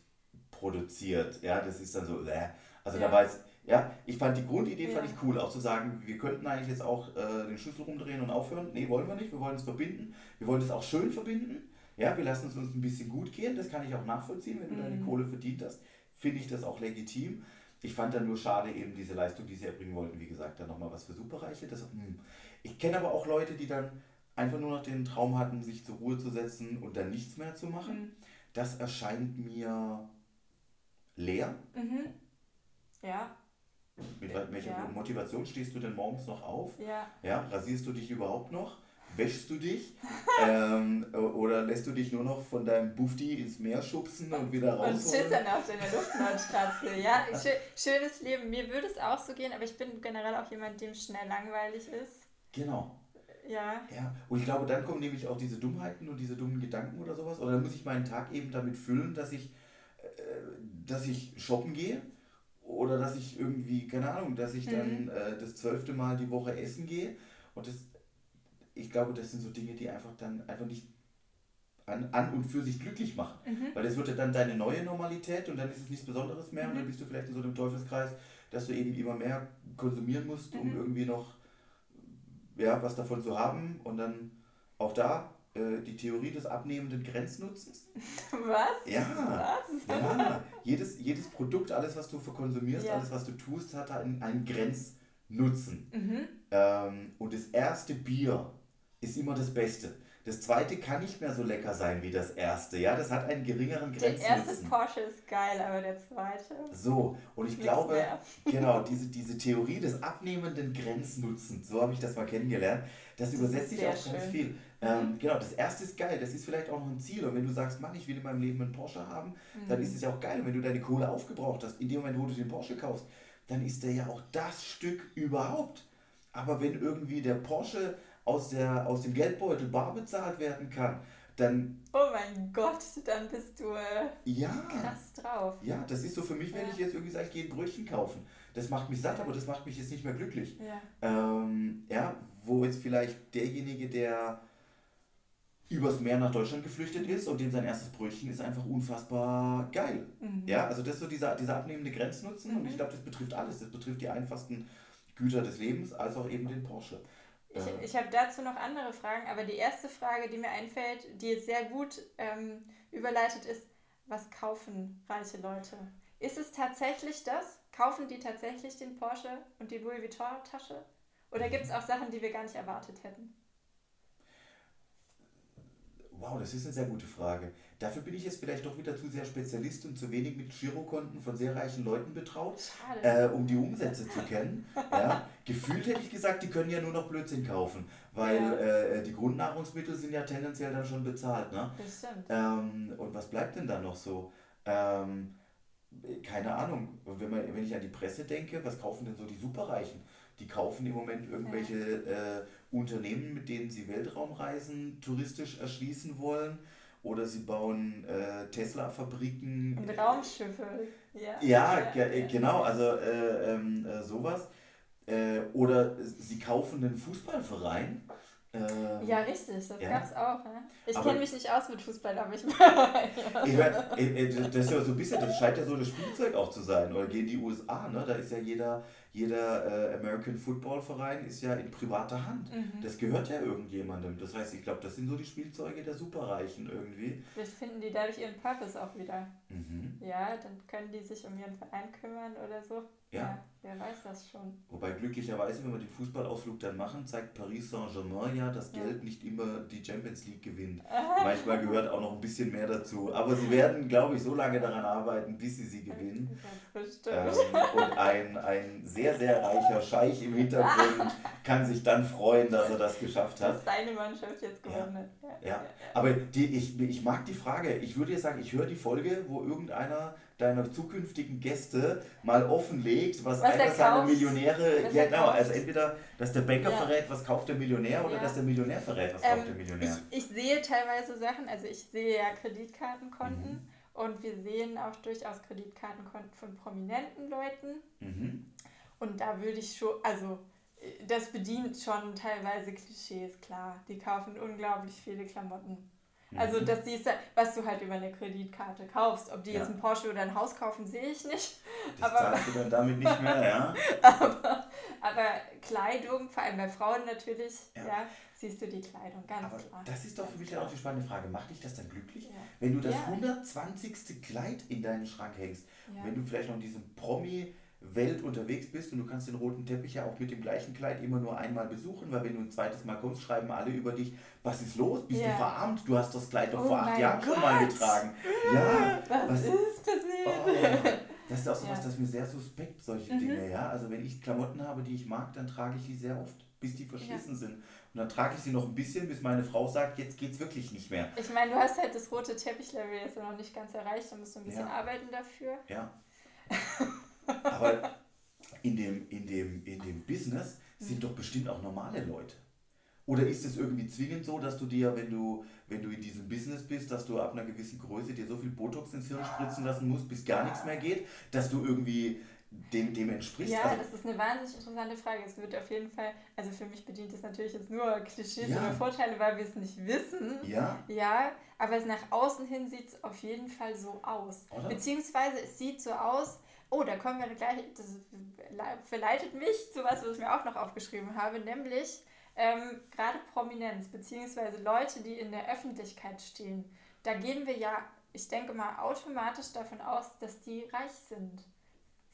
produziert. Ja, das ist dann so, äh. also ja. da war jetzt, ja, ich fand die Grundidee ja. fand ich cool, auch zu sagen, wir könnten eigentlich jetzt auch äh, den Schlüssel rumdrehen und aufhören. Nee, wollen wir nicht, wir wollen es verbinden. Wir wollen es auch schön verbinden. Ja, wir lassen es uns ein bisschen gut gehen, das kann ich auch nachvollziehen, wenn du mhm. deine Kohle verdient hast finde ich das auch legitim. Ich fand dann nur schade eben diese Leistung, die sie erbringen wollten. Wie gesagt, dann nochmal was für Superreiche. Das, hm. Ich kenne aber auch Leute, die dann einfach nur noch den Traum hatten, sich zur Ruhe zu setzen und dann nichts mehr zu machen. Mhm. Das erscheint mir leer. Mhm. Ja. Mit welcher ja. Motivation stehst du denn morgens noch auf? Ja. ja. Rasierst du dich überhaupt noch? Wäschst du dich? (laughs) ähm, oder lässt du dich nur noch von deinem Bufti ins Meer schubsen und wieder raus? Und chillst dann auf deiner Luftmatratze. ja, schönes Leben. Mir würde es auch so gehen, aber ich bin generell auch jemand, dem schnell langweilig ist. Genau. Ja. Ja, und ich glaube, dann kommen nämlich auch diese Dummheiten und diese dummen Gedanken oder sowas. Oder dann muss ich meinen Tag eben damit füllen, dass ich, äh, dass ich shoppen gehe. Oder dass ich irgendwie, keine Ahnung, dass ich dann mhm. äh, das zwölfte Mal die Woche essen gehe. Und das ich glaube, das sind so Dinge, die einfach dann einfach nicht an, an und für sich glücklich machen. Mhm. Weil das wird ja dann deine neue Normalität und dann ist es nichts Besonderes mehr mhm. und dann bist du vielleicht in so einem Teufelskreis, dass du eben immer mehr konsumieren musst, um mhm. irgendwie noch ja, was davon zu haben und dann auch da äh, die Theorie des abnehmenden Grenznutzens. (laughs) Was? Ja. Was? Ja. Jedes, jedes Produkt, alles, was du verkonsumierst, ja. alles, was du tust, hat einen, einen Grenznutzen. Mhm. Ähm, und das erste Bier ist immer das Beste. Das zweite kann nicht mehr so lecker sein wie das erste. Ja, das hat einen geringeren Grenznutzen. Der erste Porsche ist geil, aber der zweite. So, und ich glaube, mehr. genau, diese, diese Theorie des abnehmenden Grenznutzens, so habe ich das mal kennengelernt, das, das übersetzt sich auch schön. ganz viel. Ähm. Genau, das erste ist geil, das ist vielleicht auch noch ein Ziel. Und wenn du sagst, Mann, ich will in meinem Leben einen Porsche haben, mhm. dann ist es ja auch geil. Und wenn du deine Kohle aufgebraucht hast, in dem Moment, wo du den Porsche kaufst, dann ist der ja auch das Stück überhaupt. Aber wenn irgendwie der Porsche aus, der, aus dem Geldbeutel bar bezahlt werden kann, dann. Oh mein Gott, dann bist du äh, ja, krass drauf. Ja, das ist so für mich, wenn ja. ich jetzt irgendwie sage, ich gehe ein Brötchen kaufen. Das macht mich satt, aber das macht mich jetzt nicht mehr glücklich. Ja, ähm, ja wo jetzt vielleicht derjenige, der übers Meer nach Deutschland geflüchtet ist und dem sein erstes Brötchen ist einfach unfassbar geil. Mhm. Ja, also das ist so dieser, dieser abnehmende Grenznutzen mhm. und ich glaube, das betrifft alles. Das betrifft die einfachsten Güter des Lebens, als auch eben den Porsche. Ich, ich habe dazu noch andere Fragen, aber die erste Frage, die mir einfällt, die jetzt sehr gut ähm, überleitet ist, was kaufen reiche Leute? Ist es tatsächlich das? Kaufen die tatsächlich den Porsche und die Louis Vuitton-Tasche? Oder gibt es auch Sachen, die wir gar nicht erwartet hätten? Wow, das ist eine sehr gute Frage. Dafür bin ich jetzt vielleicht doch wieder zu sehr Spezialist und zu wenig mit Girokonten von sehr reichen Leuten betraut, äh, um die Umsätze zu kennen. Ja. Gefühlt hätte ich gesagt, die können ja nur noch Blödsinn kaufen, weil ja. äh, die Grundnahrungsmittel sind ja tendenziell dann schon bezahlt. Ne? Das stimmt. Ähm, und was bleibt denn da noch so? Ähm, keine Ahnung, wenn, man, wenn ich an die Presse denke, was kaufen denn so die Superreichen? Die kaufen im Moment irgendwelche äh, Unternehmen, mit denen sie Weltraumreisen touristisch erschließen wollen. Oder sie bauen äh, Tesla-Fabriken. Und Raumschiffe. Ja, ja, ja, ja. genau, also äh, ähm, äh, sowas. Äh, oder sie kaufen einen Fußballverein ähm, ja, richtig, das ja. gab es auch. Ne? Ich kenne mich nicht aus mit Fußball, aber ich. (laughs) ich mein, das ist ja so ein bisschen, das scheint ja so das Spielzeug auch zu sein. Oder gehen die USA, ne? Da ist ja jeder, jeder äh, American Football Verein ist ja in privater Hand. Mhm. Das gehört ja irgendjemandem. Das heißt, ich glaube, das sind so die Spielzeuge der Superreichen irgendwie. Vielleicht finden die dadurch ihren Purpose auch wieder. Mhm. Ja, dann können die sich um ihren Verein kümmern oder so. Ja. ja. Wer weiß das schon. Wobei glücklicherweise, wenn wir den Fußballausflug dann machen, zeigt Paris Saint-Germain ja, dass ja. Geld nicht immer die Champions League gewinnt. (laughs) Manchmal gehört auch noch ein bisschen mehr dazu. Aber sie werden, glaube ich, so lange daran arbeiten, bis sie sie gewinnen. Ähm, und ein, ein sehr, sehr reicher Scheich im Hintergrund (laughs) kann sich dann freuen, dass er das geschafft hat. Dass seine Mannschaft jetzt gewonnen hat. Ja. ja. Aber die, ich, ich mag die Frage. Ich würde jetzt sagen, ich höre die Folge, wo irgendeiner deiner zukünftigen Gäste mal offenlegt, was, was einer seiner Millionäre, was genau, also entweder, dass der Banker ja. verrät, was kauft der Millionär, oder ja. dass der Millionär verrät, was ähm, kauft der Millionär. Ich, ich, sehe teilweise Sachen, also ich sehe ja Kreditkartenkonten mhm. und wir sehen auch durchaus Kreditkartenkonten von prominenten Leuten. Mhm. Und da würde ich schon, also das bedient schon teilweise Klischees, klar. Die kaufen unglaublich viele Klamotten. Also mhm. das siehst du, was du halt über eine Kreditkarte kaufst. Ob die ja. jetzt ein Porsche oder ein Haus kaufen, sehe ich nicht. Das aber, zahlst du dann damit nicht mehr, ja. (laughs) aber, aber Kleidung, vor allem bei Frauen natürlich, ja. ja siehst du die Kleidung, ganz aber klar. Das ist doch für mich dann auch die spannende Frage. Macht dich das dann glücklich? Ja. Wenn du das ja. 120. Kleid in deinen Schrank hängst, wenn du vielleicht noch diesen Promi Welt unterwegs bist und du kannst den roten Teppich ja auch mit dem gleichen Kleid immer nur einmal besuchen, weil wenn du ein zweites Mal kommst, schreiben alle über dich, was ist los? Bist yeah. du verarmt? Du hast das Kleid doch oh vor acht Jahren Gott. schon mal getragen. (laughs) Ja, was, was ist passiert? Oh, das ist auch so ja. was, das ist mir sehr suspekt, solche mhm. Dinge, ja. Also wenn ich Klamotten habe, die ich mag, dann trage ich die sehr oft, bis die verschlissen ja. sind. Und dann trage ich sie noch ein bisschen, bis meine Frau sagt, jetzt geht's wirklich nicht mehr. Ich meine, du hast halt das rote Teppichlevel jetzt noch nicht ganz erreicht, da musst du ein bisschen ja. arbeiten dafür. Ja. (laughs) Aber in dem, in dem, in dem Business sind doch bestimmt auch normale Leute. Oder ist es irgendwie zwingend so, dass du dir, wenn du, wenn du in diesem Business bist, dass du ab einer gewissen Größe dir so viel Botox ins Hirn spritzen lassen musst, bis gar nichts mehr geht, dass du irgendwie dem, dem entsprichst? Ja, also, das ist eine wahnsinnig interessante Frage. Es wird auf jeden Fall, also für mich bedient es natürlich jetzt nur Klischees ja. oder Vorteile, weil wir es nicht wissen. Ja. Ja, aber es nach außen hin sieht es auf jeden Fall so aus. Oder? Beziehungsweise es sieht so aus, Oh, da kommen wir gleich, das verleitet mich zu was, was ich mir auch noch aufgeschrieben habe, nämlich ähm, gerade Prominenz, beziehungsweise Leute, die in der Öffentlichkeit stehen. Da gehen wir ja, ich denke mal, automatisch davon aus, dass die reich sind.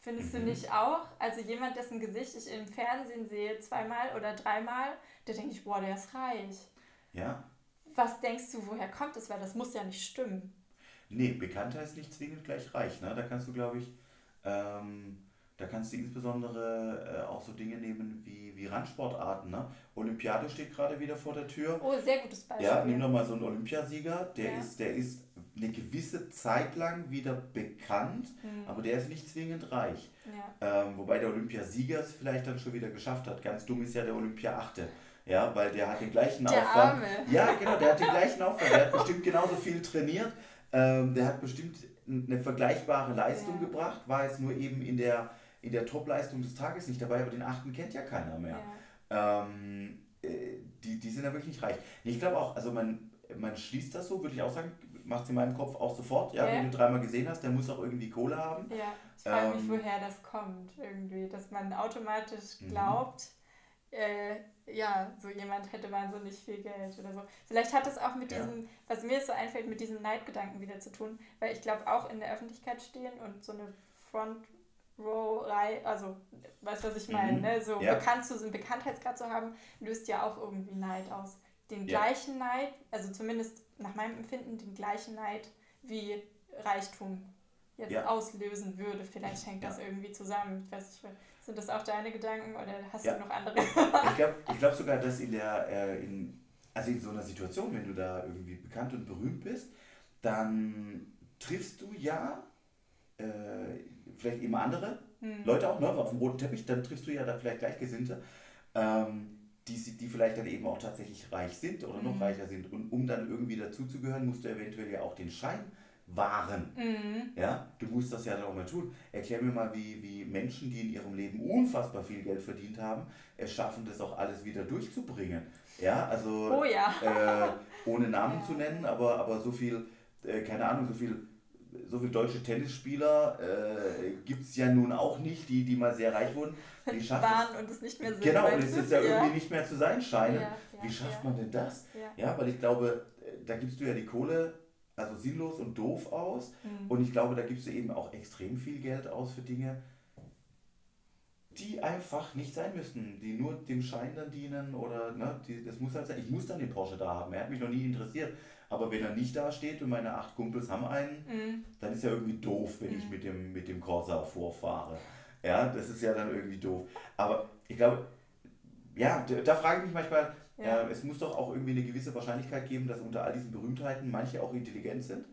Findest mhm. du nicht auch? Also jemand, dessen Gesicht ich im Fernsehen sehe, zweimal oder dreimal, da denke ich, boah, der ist reich. Ja. was denkst du, woher kommt es? Weil das muss ja nicht stimmen. Nee, Bekanntheit ist nicht zwingend gleich reich. Ne? Da kannst du, glaube ich, ähm, da kannst du insbesondere äh, auch so Dinge nehmen wie, wie Randsportarten. Ne? Olympiade steht gerade wieder vor der Tür. Oh, sehr gutes Beispiel. Ja, nimm doch mal so einen Olympiasieger. Der, ja. ist, der ist eine gewisse Zeit lang wieder bekannt, mhm. aber der ist nicht zwingend reich. Ja. Ähm, wobei der Olympiasieger es vielleicht dann schon wieder geschafft hat. Ganz dumm ist ja der Olympia-Achte. Ja, weil der hat den gleichen der Aufwand. Arme. Ja, genau, der hat den gleichen Aufwand. Der hat bestimmt genauso viel trainiert. Ähm, der hat bestimmt eine vergleichbare Leistung ja. gebracht, war es nur eben in der, in der Top-Leistung des Tages nicht dabei, aber den achten kennt ja keiner mehr. Ja. Ähm, äh, die, die sind ja wirklich nicht reich. Ich glaube auch, also man, man schließt das so, würde ich auch sagen, macht es in meinem Kopf auch sofort. Ja, ja. wenn du dreimal gesehen hast, der muss auch irgendwie Kohle haben. Ja, ich frage ähm, mich, woher das kommt irgendwie, dass man automatisch mhm. glaubt, äh, ja, so jemand hätte wahnsinnig viel Geld oder so. Vielleicht hat es auch mit ja. diesem, was mir so einfällt, mit diesem Neidgedanken wieder zu tun, weil ich glaube, auch in der Öffentlichkeit stehen und so eine Front Row Reihe, also weißt du, was ich meine, mhm. ne? so ja. bekannt zu, einen Bekanntheitsgrad zu haben, löst ja auch irgendwie Neid aus. Den ja. gleichen Neid, also zumindest nach meinem Empfinden, den gleichen Neid wie Reichtum jetzt auslösen würde. Vielleicht hängt das irgendwie zusammen. Ich weiß nicht, sind das auch deine Gedanken oder hast ja. du noch andere? ich glaube ich glaub sogar, dass in der, äh, in, also in so einer Situation, wenn du da irgendwie bekannt und berühmt bist, dann triffst du ja äh, vielleicht eben andere hm. Leute auch, ne, auf dem roten Teppich, dann triffst du ja da vielleicht Gleichgesinnte, ähm, die, die vielleicht dann eben auch tatsächlich reich sind oder hm. noch reicher sind. Und um dann irgendwie dazuzugehören, musst du eventuell ja auch den Schein waren. Mhm. Ja, du musst das ja dann auch mal tun. Erklär mir mal, wie, wie Menschen, die in ihrem Leben unfassbar viel Geld verdient haben, es schaffen, das auch alles wieder durchzubringen. Ja, also oh ja. äh, (laughs) ohne Namen ja. zu nennen, aber, aber so viel, äh, keine Ahnung, so viel so viele deutsche Tennisspieler äh, gibt es ja nun auch nicht, die, die mal sehr reich wurden. Die (laughs) schaffen waren und es nicht mehr sind. Genau, und es ist ja, ja, irgendwie nicht mehr zu sein scheinen. Ja, ja, Wie schafft man denn das? Ja. weil ich glaube, äh, da gibst du ja die Kohle also sinnlos und doof aus. Mhm. Und ich glaube, da gibst du eben auch extrem viel Geld aus für Dinge, die einfach nicht sein müssten, die nur dem Schein dann dienen oder ne, die, das muss halt sein. Ich muss dann den Porsche da haben. Er hat mich noch nie interessiert. Aber wenn er nicht da steht und meine acht Kumpels haben einen, mhm. dann ist ja irgendwie doof, wenn mhm. ich mit dem, mit dem Corsa vorfahre. Ja, das ist ja dann irgendwie doof. Aber ich glaube, ja, da, da frage ich mich manchmal, ja. Äh, es muss doch auch irgendwie eine gewisse Wahrscheinlichkeit geben, dass unter all diesen Berühmtheiten manche auch intelligent sind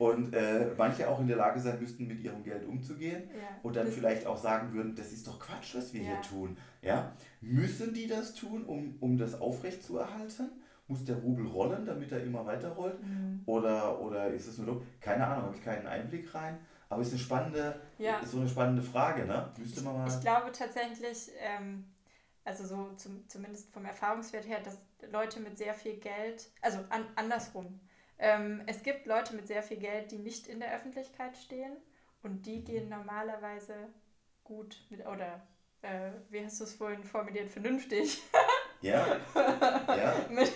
und äh, manche auch in der Lage sein müssten, mit ihrem Geld umzugehen ja. und dann das vielleicht auch sagen würden, das ist doch Quatsch, was wir ja. hier tun. Ja? Müssen die das tun, um, um das aufrechtzuerhalten? Muss der Rubel rollen, damit er immer weiter rollt? Mhm. Oder, oder ist es nur dumm? Keine Ahnung, habe ich keinen Einblick rein. Aber es ist eine spannende, ja. ist so eine spannende Frage, ne? Müsste man mal. Ich glaube tatsächlich, ähm, also so zum, zumindest vom Erfahrungswert her, dass Leute mit sehr viel Geld, also an, andersrum, ähm, es gibt Leute mit sehr viel Geld, die nicht in der Öffentlichkeit stehen und die gehen normalerweise gut mit, oder äh, wie hast du es vorhin formuliert, vernünftig. (laughs) Ja. ja. (laughs) mit,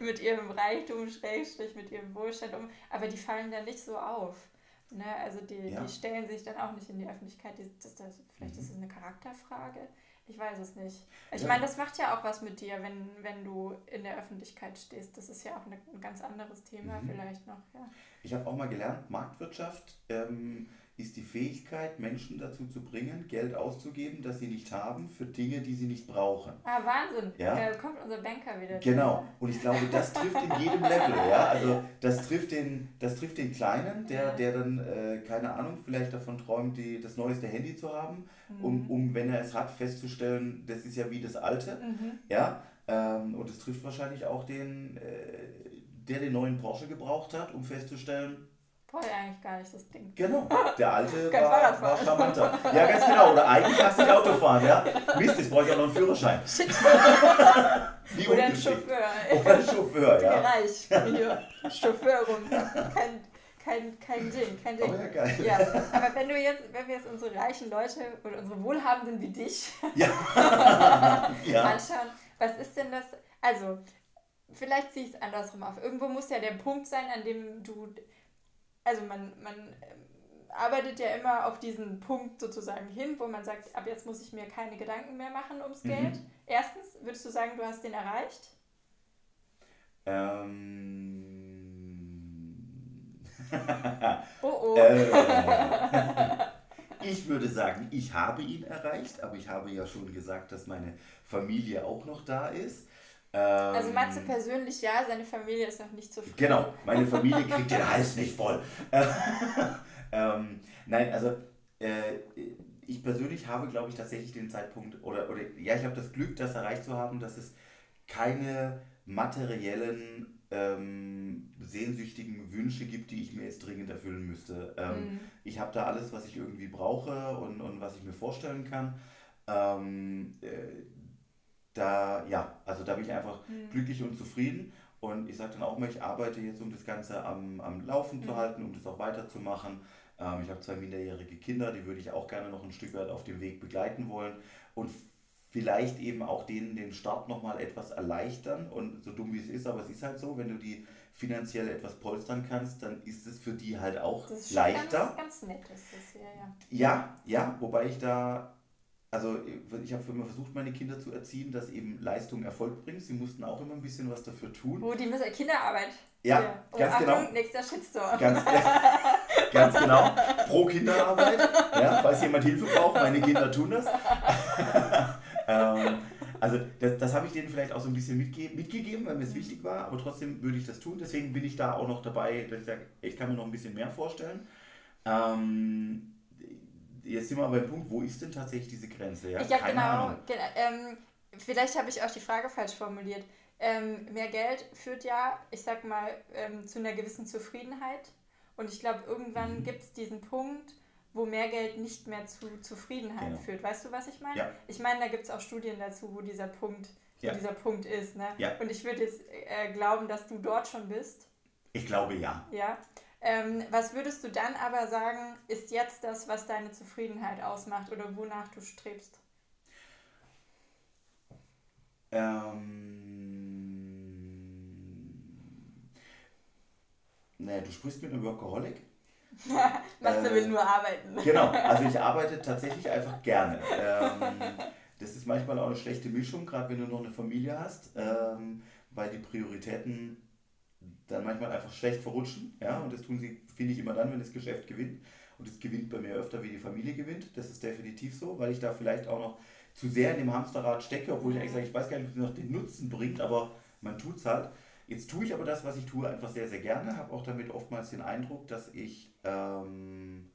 mit ihrem Reichtum, Schrägstrich, mit ihrem Wohlstand um, aber die fallen dann nicht so auf. Ne? Also die, ja. die stellen sich dann auch nicht in die Öffentlichkeit. Die, das, das, vielleicht mhm. ist es eine Charakterfrage. Ich weiß es nicht. Ich ja. meine, das macht ja auch was mit dir, wenn, wenn du in der Öffentlichkeit stehst. Das ist ja auch eine, ein ganz anderes Thema mhm. vielleicht noch. Ja. Ich habe auch mal gelernt, Marktwirtschaft ähm, ist die Fähigkeit, Menschen dazu zu bringen, Geld auszugeben, das sie nicht haben, für Dinge, die sie nicht brauchen. Ah, Wahnsinn. Ja? Da kommt unser Banker wieder. Genau. Und ich glaube, das trifft in jedem Level. Ja? Also das trifft den, das trifft den Kleinen, der, der dann, äh, keine Ahnung, vielleicht davon träumt, die, das neueste Handy zu haben, mhm. um, um, wenn er es hat, festzustellen, das ist ja wie das alte. Mhm. Ja? Ähm, und es trifft wahrscheinlich auch den, äh, der den neuen Porsche gebraucht hat, um festzustellen, Brauche ich eigentlich gar nicht das Ding. Genau, der alte (laughs) war, war charmanter. Ja, ganz genau. Oder eigentlich hast du nicht Auto fahren, ja? Mist, jetzt brauche ich auch noch einen Führerschein. (laughs) Shit. Wie Oder ein Chauffeur. Oder ein Chauffeur, ja. (laughs) Reich. Hier, Chauffeur rum. Kein, kein, kein Ding, kein Ding. Oh ja, geil. Ja, aber wenn du jetzt, wenn wir jetzt unsere reichen Leute oder unsere Wohlhabenden wie dich ja. ja. anschauen, was ist denn das? Also, vielleicht ziehe ich es andersrum auf. Irgendwo muss ja der Punkt sein, an dem du also man, man ähm, arbeitet ja immer auf diesen Punkt sozusagen hin, wo man sagt, ab jetzt muss ich mir keine Gedanken mehr machen ums mhm. Geld. Erstens, würdest du sagen, du hast den erreicht? Ähm, (laughs) oh oh. Äh, ich würde sagen, ich habe ihn erreicht, aber ich habe ja schon gesagt, dass meine Familie auch noch da ist. Ähm, also Matze persönlich ja, seine Familie ist noch nicht zufrieden. Genau, meine (laughs) Familie kriegt den Hals nicht voll. (laughs) ähm, nein, also äh, ich persönlich habe, glaube ich, tatsächlich den Zeitpunkt, oder, oder ja, ich habe das Glück, das erreicht zu haben, dass es keine materiellen ähm, sehnsüchtigen Wünsche gibt, die ich mir jetzt dringend erfüllen müsste. Ähm, mhm. Ich habe da alles, was ich irgendwie brauche und, und was ich mir vorstellen kann. Ähm, äh, da, ja, also da bin ich einfach mhm. glücklich und zufrieden. Und ich sage dann auch mal, ich arbeite jetzt, um das Ganze am, am Laufen mhm. zu halten, um das auch weiterzumachen. Ähm, ich habe zwei minderjährige Kinder, die würde ich auch gerne noch ein Stück weit auf dem Weg begleiten wollen. Und vielleicht eben auch denen den Start nochmal etwas erleichtern. Und so dumm wie es ist, aber es ist halt so, wenn du die finanziell etwas polstern kannst, dann ist es für die halt auch das ist leichter. Ganz, ganz nett ist das, ja, ja. Ja, ja, wobei ich da, also ich habe immer versucht, meine Kinder zu erziehen, dass eben Leistung Erfolg bringt. Sie mussten auch immer ein bisschen was dafür tun. Oh, die müssen Kinderarbeit. Ja, ja. Oh, ganz Achtung, genau. nächster Shitstorm. Ganz, (laughs) ganz genau. Pro Kinderarbeit. Ja, falls jemand Hilfe braucht, meine Kinder tun das. (laughs) ähm, also das, das habe ich denen vielleicht auch so ein bisschen mitge mitgegeben, weil mir es wichtig war, aber trotzdem würde ich das tun. Deswegen bin ich da auch noch dabei, dass ich sage, ich kann mir noch ein bisschen mehr vorstellen. Ähm, jetzt sind wir aber beim Punkt, wo ist denn tatsächlich diese Grenze? Ja? Habe genau, genau ähm, vielleicht habe ich auch die Frage falsch formuliert. Ähm, mehr Geld führt ja, ich sag mal, ähm, zu einer gewissen Zufriedenheit. Und ich glaube, irgendwann mhm. gibt es diesen Punkt, wo mehr Geld nicht mehr zu Zufriedenheit genau. führt. Weißt du, was ich meine? Ja. Ich meine, da gibt es auch Studien dazu, wo dieser Punkt, ja. wo dieser Punkt ist. Ne? Ja. Und ich würde jetzt äh, glauben, dass du dort schon bist. Ich glaube ja. Ja. Ähm, was würdest du dann aber sagen, ist jetzt das, was deine Zufriedenheit ausmacht oder wonach du strebst? Ähm. Naja, du sprichst mit einem Workaholic. Matze äh, will nur arbeiten. Genau, also ich (laughs) arbeite tatsächlich einfach gerne. Ähm, das ist manchmal auch eine schlechte Mischung, gerade wenn du noch eine Familie hast, ähm, weil die Prioritäten dann manchmal einfach schlecht verrutschen. Ja? Und das tun sie, finde ich, immer dann, wenn das Geschäft gewinnt. Und es gewinnt bei mir öfter, wie die Familie gewinnt. Das ist definitiv so, weil ich da vielleicht auch noch zu sehr in dem Hamsterrad stecke, obwohl ich eigentlich sage, ich weiß gar nicht, ob es noch den Nutzen bringt, aber man tut es halt. Jetzt tue ich aber das, was ich tue, einfach sehr, sehr gerne. Habe auch damit oftmals den Eindruck, dass ich ähm,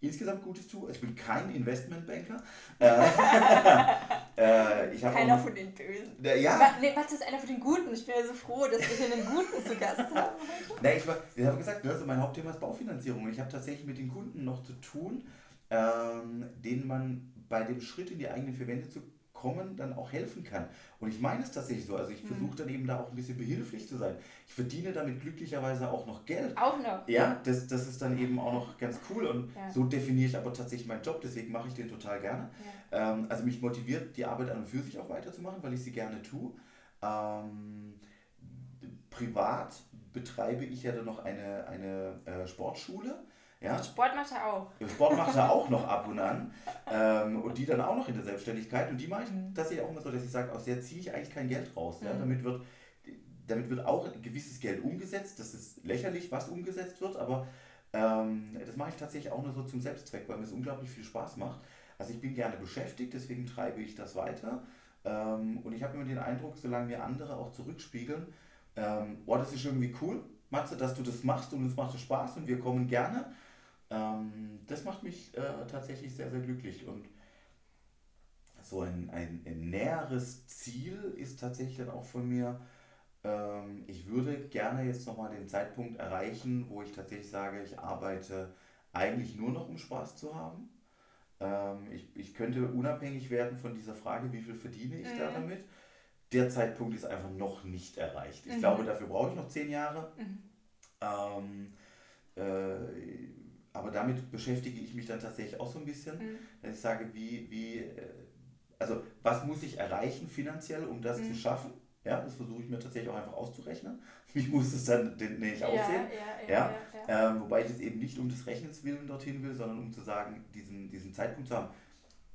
insgesamt Gutes tue. Ich bin kein Investmentbanker. Äh, (laughs) äh, ich Keiner auch, von den Bösen. Äh, ja. Nee, was ist einer von den Guten? Ich bin ja so froh, dass wir hier einen Guten zu Gast haben. (laughs) nee, ich, ich habe gesagt, also mein Hauptthema ist Baufinanzierung. Ich habe tatsächlich mit den Kunden noch zu tun, ähm, denen man bei dem Schritt in die eigenen vier Wände zu kommen, dann auch helfen kann. Und ich meine es tatsächlich so. Also ich mhm. versuche dann eben da auch ein bisschen behilflich zu sein. Ich verdiene damit glücklicherweise auch noch Geld. Auch noch. Ja, das, das ist dann eben auch noch ganz cool. Und ja. so definiere ich aber tatsächlich meinen Job. Deswegen mache ich den total gerne. Ja. Ähm, also mich motiviert die Arbeit an und für sich auch weiterzumachen, weil ich sie gerne tue. Ähm, privat betreibe ich ja dann noch eine, eine äh, Sportschule. Ja? Sport macht er auch. Sport macht er auch noch ab und an. (laughs) Ähm, und die dann auch noch in der Selbstständigkeit. Und die mache ich mhm. tatsächlich auch immer so, dass ich sage, aus der ziehe ich eigentlich kein Geld raus. Ja? Mhm. Damit, wird, damit wird auch ein gewisses Geld umgesetzt. Das ist lächerlich, was umgesetzt wird, aber ähm, das mache ich tatsächlich auch nur so zum Selbstzweck, weil mir es unglaublich viel Spaß macht. Also ich bin gerne beschäftigt, deswegen treibe ich das weiter. Ähm, und ich habe immer den Eindruck, solange mir andere auch zurückspiegeln, ähm, oh, das ist irgendwie cool, Matze, dass du das machst und uns macht es Spaß und wir kommen gerne. Ähm, das macht mich äh, tatsächlich sehr, sehr glücklich. Und so ein, ein, ein näheres Ziel ist tatsächlich dann auch von mir, ähm, ich würde gerne jetzt nochmal den Zeitpunkt erreichen, wo ich tatsächlich sage, ich arbeite eigentlich nur noch, um Spaß zu haben. Ähm, ich, ich könnte unabhängig werden von dieser Frage, wie viel verdiene ich mhm. da damit. Der Zeitpunkt ist einfach noch nicht erreicht. Ich mhm. glaube, dafür brauche ich noch zehn Jahre. Mhm. Ähm, äh, aber damit beschäftige ich mich dann tatsächlich auch so ein bisschen, mhm. dass ich sage, wie, wie, äh, also was muss ich erreichen finanziell, um das mhm. zu schaffen? Ja, das versuche ich mir tatsächlich auch einfach auszurechnen. (laughs) Wie muss es dann nicht aussehen? Ja, ja, ja, ähm, wobei ich es eben nicht um des Rechnens willen dorthin will, sondern um zu sagen, diesen, diesen Zeitpunkt zu haben.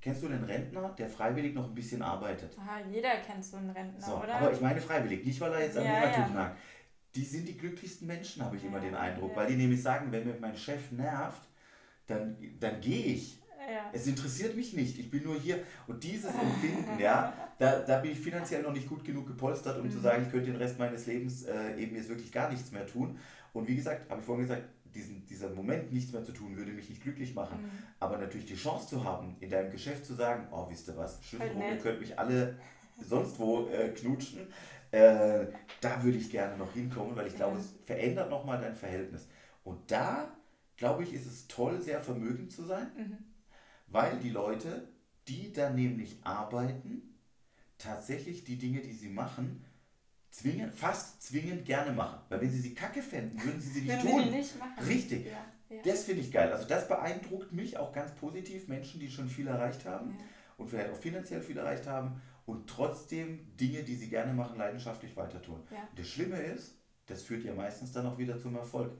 Kennst du einen Rentner, der freiwillig noch ein bisschen arbeitet? Aha, jeder kennt so einen Rentner, so, oder? Aber ich meine freiwillig, nicht weil er jetzt an ja, Monat ja. nagt die sind die glücklichsten Menschen, habe ich immer den Eindruck. Weil die nämlich sagen, wenn mir mein Chef nervt, dann, dann gehe ich. Ja. Es interessiert mich nicht, ich bin nur hier. Und dieses Empfinden, (laughs) ja, da, da bin ich finanziell noch nicht gut genug gepolstert, um mhm. zu sagen, ich könnte den Rest meines Lebens äh, eben jetzt wirklich gar nichts mehr tun. Und wie gesagt, habe ich vorhin gesagt, diesen, dieser Moment nichts mehr zu tun, würde mich nicht glücklich machen. Mhm. Aber natürlich die Chance zu haben, in deinem Geschäft zu sagen, oh, wisst ihr was, halt ihr könnt mich alle sonst wo äh, knutschen, äh, da würde ich gerne noch hinkommen, weil ich glaube, es verändert nochmal dein Verhältnis. Und da, glaube ich, ist es toll, sehr vermögend zu sein, mhm. weil die Leute, die dann nämlich arbeiten, tatsächlich die Dinge, die sie machen, zwingend, fast zwingend gerne machen. Weil wenn sie sie kacke fänden, würden sie sie nicht tun. nicht machen. Richtig. Ja, ja. Das finde ich geil. Also das beeindruckt mich auch ganz positiv. Menschen, die schon viel erreicht haben ja. und vielleicht auch finanziell viel erreicht haben und trotzdem Dinge, die sie gerne machen, leidenschaftlich weiter tun. Das Schlimme ist, das führt ja meistens dann auch wieder zum Erfolg.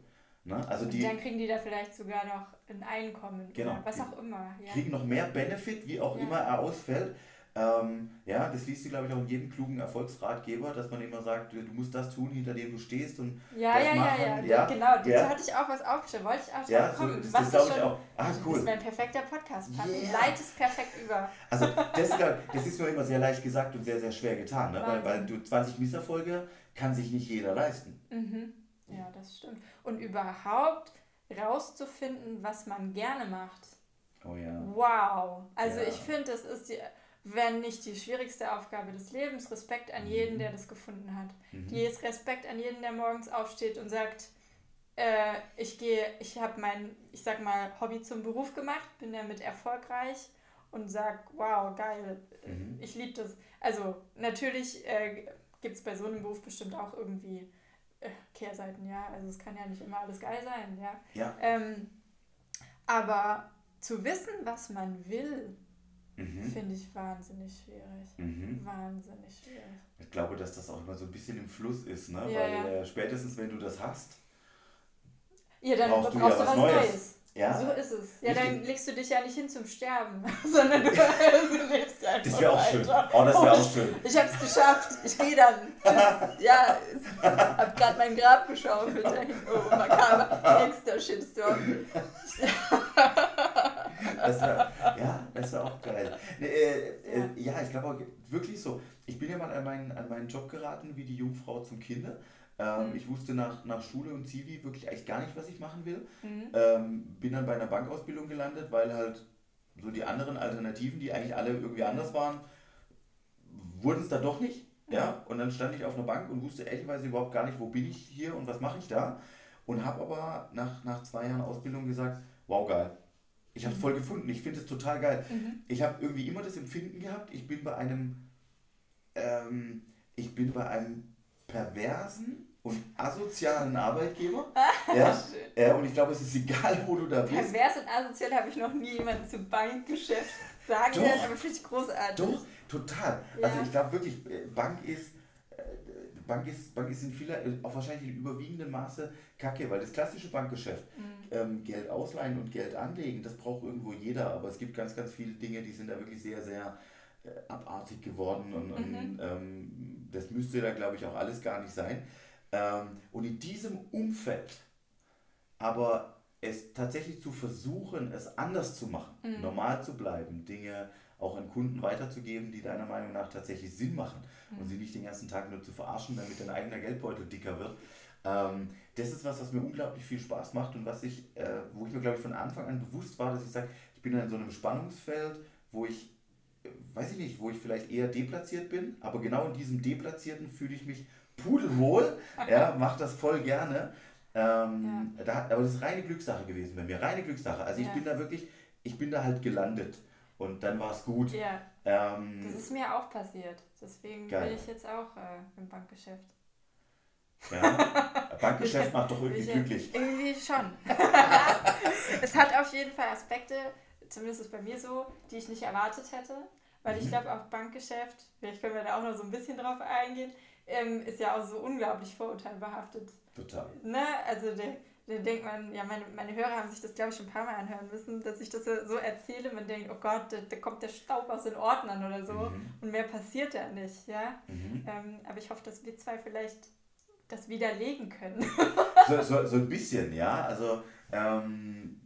Ne? Also und die, dann kriegen die da vielleicht sogar noch ein Einkommen genau, oder was auch immer. Kriegen noch mehr Benefit, wie auch immer er ausfällt ähm, ja, das liest du, glaube ich, auch in jedem klugen Erfolgsratgeber, dass man immer sagt, du, musst das tun, hinter dem du stehst und ja, das ja, machen. Ja, ja, ja, genau. Dazu ja. hatte ich auch was aufgeschrieben. Wollte ich auch ja, kommen. So, das, das glaube ich auch. Ah, cool. Das ist mein perfekter Podcast. Yeah. Leitest perfekt über. Also, das, das ist nur immer sehr leicht gesagt und sehr, sehr schwer getan, ne? weil, weil du 20 Misserfolge kann sich nicht jeder leisten. Mhm. Ja, das stimmt. Und überhaupt rauszufinden, was man gerne macht. Oh ja. Wow. Also ich finde, das ist die wenn nicht die schwierigste Aufgabe des Lebens. Respekt an jeden, der das gefunden hat. Mhm. Die ist Respekt an jeden, der morgens aufsteht und sagt, äh, ich gehe, ich habe mein, ich sag mal, Hobby zum Beruf gemacht, bin damit erfolgreich und sag, wow, geil, mhm. ich liebe das. Also natürlich äh, gibt es bei so einem Beruf bestimmt auch irgendwie äh, Kehrseiten, ja. Also es kann ja nicht immer alles geil sein, ja. ja. Ähm, aber zu wissen, was man will, Mhm. Finde ich wahnsinnig schwierig. Mhm. Wahnsinnig schwierig. Ich glaube, dass das auch immer so ein bisschen im Fluss ist, ne? Ja, Weil ja. Äh, spätestens, wenn du das hast, ja, dann brauchst, brauchst du, ja was, Neues. Neues. Ja? So ist es. Ja, Richtig. dann legst du dich ja nicht hin zum Sterben, (laughs) sondern du, (laughs) du lebst einfach. Das wäre auch schön. Oh, das wäre auch schön. Ich habe es geschafft. Ich gehe dann. ja, ich habe gerade mein Grab geschaufelt. Oh, makaber. Nächster Shitstorm. (laughs) Das wär, ja, das wäre auch geil. Äh, äh, ja. ich glaube auch wirklich so. Ich bin ja mal an meinen, an meinen Job geraten wie die Jungfrau zum Kinder. Ähm, mhm. Ich wusste nach, nach Schule und Zivi wirklich eigentlich gar nicht, was ich machen will. Mhm. Ähm, bin dann bei einer Bankausbildung gelandet, weil halt so die anderen Alternativen, die eigentlich alle irgendwie anders waren, wurden es da doch nicht. Ja? Und dann stand ich auf einer Bank und wusste ehrlicherweise überhaupt gar nicht, wo bin ich hier und was mache ich da. Und habe aber nach, nach zwei Jahren Ausbildung gesagt, wow geil, ich habe es voll gefunden. Ich finde es total geil. Mhm. Ich habe irgendwie immer das Empfinden gehabt, ich bin bei einem, ähm, ich bin bei einem perversen und asozialen Arbeitgeber. ja, (laughs) äh, und ich glaube, es ist egal, wo du da bist. Pervers und asozial habe ich noch nie jemanden zum Bankgeschäft sagen hören, aber finde ich großartig. Doch, total. Ja. Also ich glaube wirklich, äh, Bank ist Bank ist, Bank ist in vieler, auch wahrscheinlich in überwiegendem Maße kacke, weil das klassische Bankgeschäft, mhm. ähm, Geld ausleihen und Geld anlegen, das braucht irgendwo jeder, aber es gibt ganz, ganz viele Dinge, die sind da wirklich sehr, sehr äh, abartig geworden und, und mhm. ähm, das müsste da, glaube ich, auch alles gar nicht sein. Ähm, und in diesem Umfeld aber es tatsächlich zu versuchen, es anders zu machen, mhm. normal zu bleiben, Dinge auch an Kunden weiterzugeben, die deiner Meinung nach tatsächlich Sinn machen. Und sie nicht den ganzen Tag nur zu verarschen, damit dein eigener Geldbeutel dicker wird. Ähm, das ist was, was mir unglaublich viel Spaß macht und was ich, äh, wo ich mir glaube ich von Anfang an bewusst war, dass ich sage, ich bin in so einem Spannungsfeld, wo ich, äh, weiß ich nicht, wo ich vielleicht eher deplatziert bin, aber genau in diesem Deplatzierten fühle ich mich pudelwohl, (laughs) ja, mache das voll gerne. Ähm, ja. da, aber das ist reine Glückssache gewesen bei mir, reine Glückssache. Also ich bin da wirklich, ich bin da halt gelandet und dann war es gut. Ja. Ähm, das ist mir auch passiert. Deswegen geil. bin ich jetzt auch äh, im Bankgeschäft. Ja, (laughs) Bankgeschäft macht doch irgendwie glücklich. Irgendwie schon. (laughs) es hat auf jeden Fall Aspekte, zumindest ist bei mir so, die ich nicht erwartet hätte. Weil ich mhm. glaube, auch Bankgeschäft, vielleicht können wir da auch noch so ein bisschen drauf eingehen, ähm, ist ja auch so unglaublich vorurteilbehaftet. Total. Ne? Also der, dann denkt man, ja, meine, meine Hörer haben sich das, glaube ich, schon ein paar Mal anhören müssen, dass ich das so erzähle. Man denkt, oh Gott, da, da kommt der Staub aus den Ordnern oder so mhm. und mehr passiert da nicht, ja. Mhm. Ähm, aber ich hoffe, dass wir zwei vielleicht das widerlegen können. (laughs) so, so, so ein bisschen, ja. Also, ähm,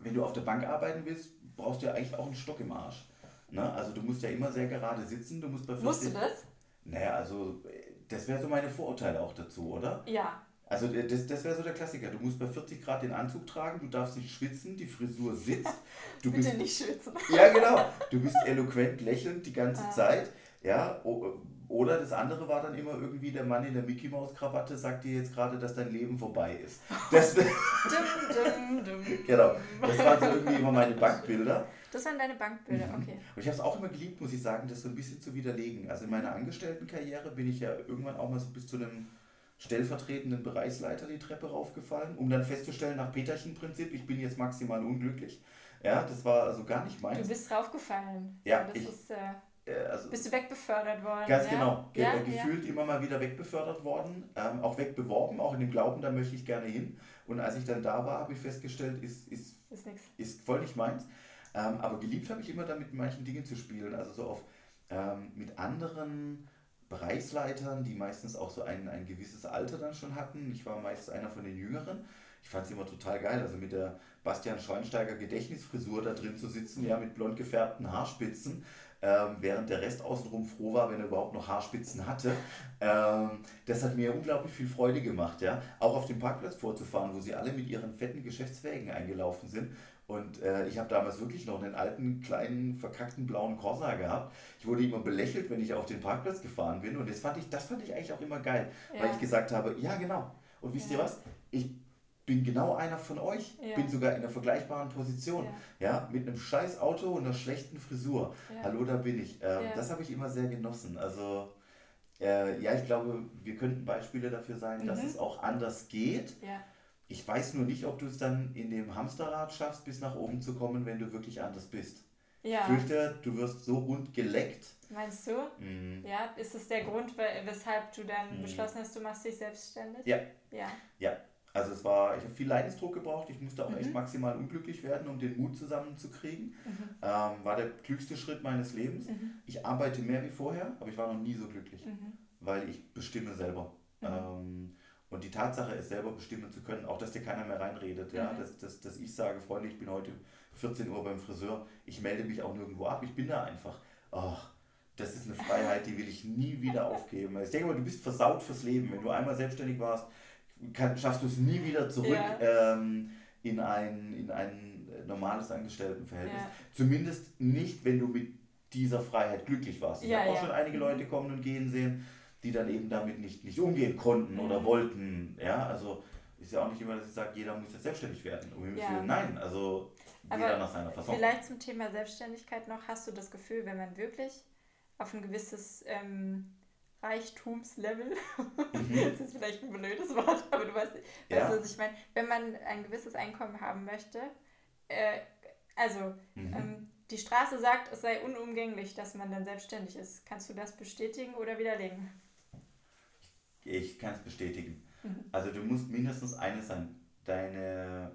wenn du auf der Bank arbeiten willst, brauchst du ja eigentlich auch einen Stock im Arsch. Ne? Also, du musst ja immer sehr gerade sitzen. Du musst bei 40, Musst du das? Naja, also, das wäre so meine Vorurteile auch dazu, oder? Ja. Also das, das wäre so der Klassiker. Du musst bei 40 Grad den Anzug tragen, du darfst nicht schwitzen, die Frisur sitzt. (laughs) Du Bitte bist, nicht schwitzen. Ja, genau. Du bist eloquent lächelnd die ganze Ah. Zeit. Ja, o- oder das andere war dann immer irgendwie der Mann in der Mickey Maus Krawatte sagt dir jetzt gerade, dass dein Leben vorbei ist. (laughs) Das, Dum, dum, dum. genau. Das waren so irgendwie immer meine Bankbilder. Das waren deine Bankbilder, okay. Und ich habe es auch immer geliebt, muss ich sagen, das so ein bisschen zu widerlegen. Also in meiner Angestelltenkarriere bin ich ja irgendwann auch mal so bis zu einem stellvertretenden Bereichsleiter die Treppe raufgefallen, um dann festzustellen, nach Peterchen-Prinzip, ich bin jetzt maximal unglücklich. Ja, das war also gar nicht Du meins. bist raufgefallen. Ja, Das ich- ist, äh, Äh, also bist du wegbefördert worden? ganz ja? genau, ge Ja, äh, gefühlt immer mal wieder wegbefördert worden, ähm, auch wegbeworben, auch in dem Glauben, da möchte ich gerne hin. Und als ich dann da war, habe ich festgestellt, ist, ist Ja, ist nix. ist voll nicht meins. Ähm, aber geliebt habe ich immer damit, mit manchen Dingen zu spielen. Also so auf ähm, mit anderen Bereichsleitern, die meistens auch so ein, ein gewisses Alter dann schon hatten. Ich war meist einer von den Jüngeren. Ich fand es immer total geil, also mit der Bastian Schweinsteiger Gedächtnisfrisur da drin zu sitzen, ja, mit blond gefärbten Haarspitzen, ähm, während der Rest außenrum froh war, wenn er überhaupt noch Haarspitzen hatte. Ähm, das hat mir unglaublich viel Freude gemacht, ja. Auch auf dem Parkplatz vorzufahren, wo sie alle mit ihren fetten Geschäftswägen eingelaufen sind. Und äh, ich habe damals wirklich noch einen alten, kleinen, verkackten blauen Corsa gehabt. Ich wurde immer belächelt, wenn ich auf den Parkplatz gefahren bin. Und das fand ich, das fand ich eigentlich auch immer geil, weil Ja. ich gesagt habe, ja genau. Und wisst ihr Ja. was? Ich bin genau einer von euch. Ja. Bin sogar in einer vergleichbaren Position. Ja. Ja, mit einem scheiß Auto und einer schlechten Frisur. Ja. Hallo, da bin ich. Ähm, Ja. Das habe ich immer sehr genossen. Also, äh, ja, ich glaube, wir könnten Beispiele dafür sein, dass Mhm. es auch anders geht. Ich weiß nur nicht, ob du es dann in dem Hamsterrad schaffst, bis nach oben zu kommen, wenn du wirklich anders bist. Ja. Ich fürchte, du wirst so rund geleckt. Meinst du? Mhm. Ja, ist es der Grund, we- weshalb du dann Mhm. beschlossen hast, du machst dich selbstständig? Ja. Ja. Ja, also es war, ich habe viel Leidensdruck gebraucht. Ich musste auch Mhm. echt maximal unglücklich werden, um den Mut zusammenzukriegen. Mhm. Ähm, war der klügste Schritt meines Lebens. Mhm. Ich arbeite mehr wie vorher, aber ich war noch nie so glücklich, Mhm. weil ich bestimme selber. Ähm, und die Tatsache, es selber bestimmen zu können, auch dass dir keiner mehr reinredet, ja, Mhm. dass, dass, dass ich sage, Freunde, ich bin heute 14 Uhr beim Friseur, ich melde mich auch nirgendwo ab, ich bin da einfach. Ach, das ist eine Freiheit, die will ich nie wieder aufgeben. Ich denke mal, du bist versaut fürs Leben. Wenn du einmal selbstständig warst, kann, schaffst du es nie wieder zurück ähm, in, ein, in ein normales Angestelltenverhältnis. Ja. Zumindest nicht, wenn du mit dieser Freiheit glücklich warst. Ich Ja, habe auch ja. schon einige Leute kommen und gehen sehen, die dann eben damit nicht, nicht umgehen konnten oder Mhm. wollten. Ja, also ist ja auch nicht immer, dass ich sage, jeder muss jetzt selbstständig werden. Um Ja. Nein, also Aber jeder nach seiner Fassung. Vielleicht zum Thema Selbstständigkeit noch, hast du das Gefühl, wenn man wirklich auf ein gewisses ähm, Reichtumslevel, (laughs) das ist vielleicht ein blödes Wort, aber du weißt, weißt Ja. du, was ich meine, wenn man ein gewisses Einkommen haben möchte, äh, also Mhm. ähm, die Straße sagt, es sei unumgänglich, dass man dann selbstständig ist. Kannst du das bestätigen oder widerlegen? Ich kann es bestätigen. Mhm. Also du musst mindestens eines sein. Deine,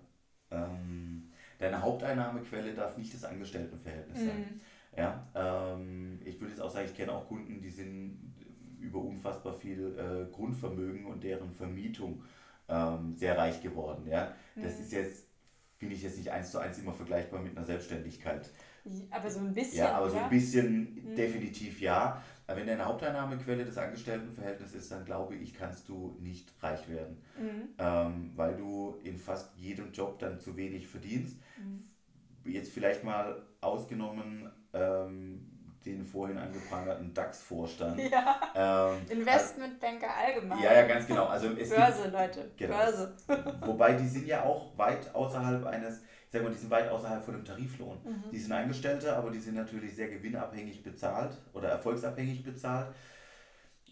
ähm, deine Haupteinnahmequelle darf nicht das Angestelltenverhältnis sein. Mhm. Ja, ähm, ich würde jetzt auch sagen, ich kenne auch Kunden, die sind über unfassbar viel äh, Grundvermögen und deren Vermietung ähm, sehr reich geworden. Ja? Das Mhm. ist jetzt, finde ich jetzt nicht eins zu eins immer vergleichbar mit einer Selbstständigkeit. Aber so ein bisschen, Ja, aber so ein bisschen Mhm. definitiv ja. Aber wenn deine Haupteinnahmequelle das Angestelltenverhältnis ist, dann glaube ich, kannst du nicht reich werden. Mhm. Ähm, weil du in fast jedem Job dann zu wenig verdienst. Mhm. Jetzt vielleicht mal ausgenommen ähm, den vorhin angeprangerten DAX-Vorstand. (laughs) Ja, Ähm, Investmentbanker allgemein. also, ja, ja, ganz genau. Also Börse, Leute. Genau. Börse. Gibt, wobei die sind ja auch weit außerhalb eines, sag mal, die sind weit außerhalb von dem Tariflohn. Mhm. Die sind Angestellte, aber die sind natürlich sehr gewinnabhängig bezahlt oder erfolgsabhängig bezahlt.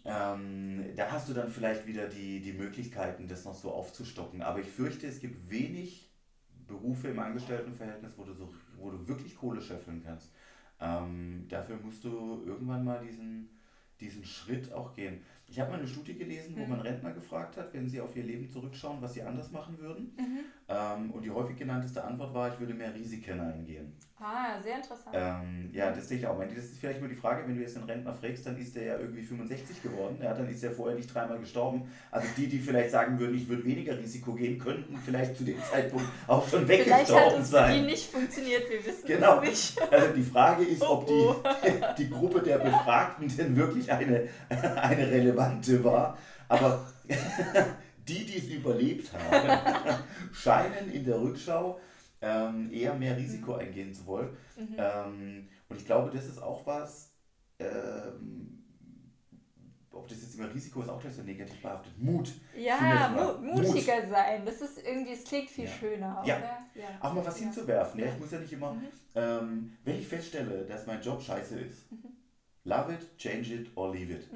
Ähm, da hast du dann vielleicht wieder die, die Möglichkeiten, das noch so aufzustocken. Aber ich fürchte, es gibt wenig Berufe im Angestelltenverhältnis, wo du, so, wo du wirklich Kohle scheffeln kannst. Ähm, dafür musst du irgendwann mal diesen, diesen Schritt auch gehen. Ich habe mal eine Studie gelesen, wo Mhm. man Rentner gefragt hat, wenn sie auf ihr Leben zurückschauen, was sie anders machen würden. Mhm. Ähm, und die häufig genannteste Antwort war, ich würde mehr Risiken eingehen. Ah, sehr interessant. Ähm, ja, das denke ich auch. Das ist vielleicht nur die Frage, wenn du jetzt einen Rentner fragst, dann ist der ja irgendwie 65 geworden. Ja, dann ist er vorher nicht dreimal gestorben. Also die, die vielleicht sagen würden, ich würde weniger Risiko gehen, könnten vielleicht zu dem Zeitpunkt auch schon Vielleicht hat weggestorben es für die sein. nicht funktioniert, wir wissen Genau. es nicht. Also die Frage ist, ob Oh, die, (laughs) die Gruppe der Befragten denn wirklich eine, (laughs) eine relevante war. Aber (laughs) die, die es überlebt haben, (laughs) scheinen in der Rückschau ähm, eher mehr Risiko eingehen zu wollen. Mhm. Ähm, und ich glaube, das ist auch was, ähm, ob das jetzt immer Risiko ist, auch gleich so negativ behaftet. Mut. Ja, mu mal Mut. mutiger sein. Das ist irgendwie, es klingt viel Ja. schöner, Ja. oder? Ja. Auch mal was Ja. hinzuwerfen. Ja? Ja. Ich muss ja nicht immer, Mhm. ähm, wenn ich feststelle, dass mein Job scheiße ist, Mhm. love it, change it or leave it.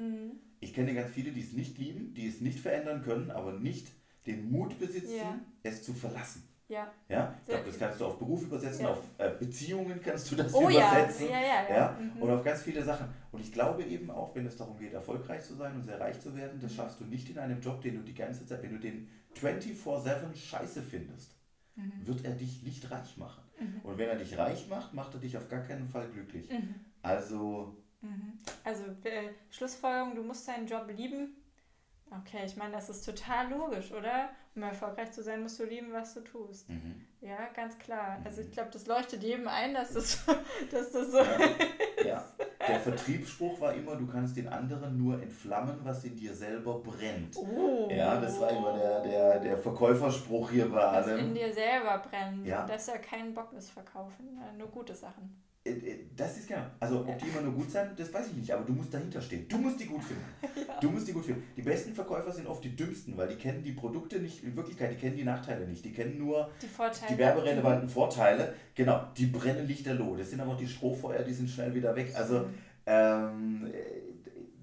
Mhm. Ich kenne ganz viele, die es nicht lieben, die es nicht verändern können, aber nicht den Mut besitzen, Ja. es zu verlassen. Ja. Ja? Ich glaube, das kannst du auf Beruf übersetzen, Ja. auf äh, Beziehungen kannst du das Oh übersetzen. ja, ja, ja. Ja, Mhm. und auf ganz viele Sachen. Und ich glaube eben auch, wenn es darum geht, erfolgreich zu sein und sehr reich zu werden, das schaffst du nicht in einem Job, den du die ganze Zeit, wenn du den 24-7 scheiße findest, Mhm. wird er dich nicht reich machen. Mhm. Und wenn er dich reich macht, macht er dich auf gar keinen Fall glücklich. Mhm. Also, Mhm. Also äh, Schlussfolgerung, du musst deinen Job lieben. Okay, ich meine, das ist total logisch, oder? Um erfolgreich zu sein, musst du lieben, was du tust. mhm. Ja, ganz klar. Also Mhm. ich glaube, das leuchtet jedem ein, dass das, (laughs) dass das so Ja. (laughs) ja. Der Vertriebsspruch war immer, du kannst den anderen nur entflammen, was in dir selber brennt. Oh. Ja, das war immer der, der, der Verkäuferspruch hier bei Was in allem. dir selber brennt. Ja. Und das ist ja kein Bockmist verkaufen, äh, nur gute Sachen. Äh, äh, Das ist genau. Also, ob die immer nur gut sein, das weiß ich nicht, aber du musst dahinter stehen. Du musst die gut finden. (laughs) Du musst die gut finden. Die besten Verkäufer sind oft die dümmsten, weil die kennen die Produkte nicht, in Wirklichkeit, die kennen die Nachteile nicht. Die kennen nur Die die werberelevanten Vorteile. Genau, die brennen lichterloh. Das sind aber auch die Strohfeuer, die sind schnell wieder weg. Also, ähm,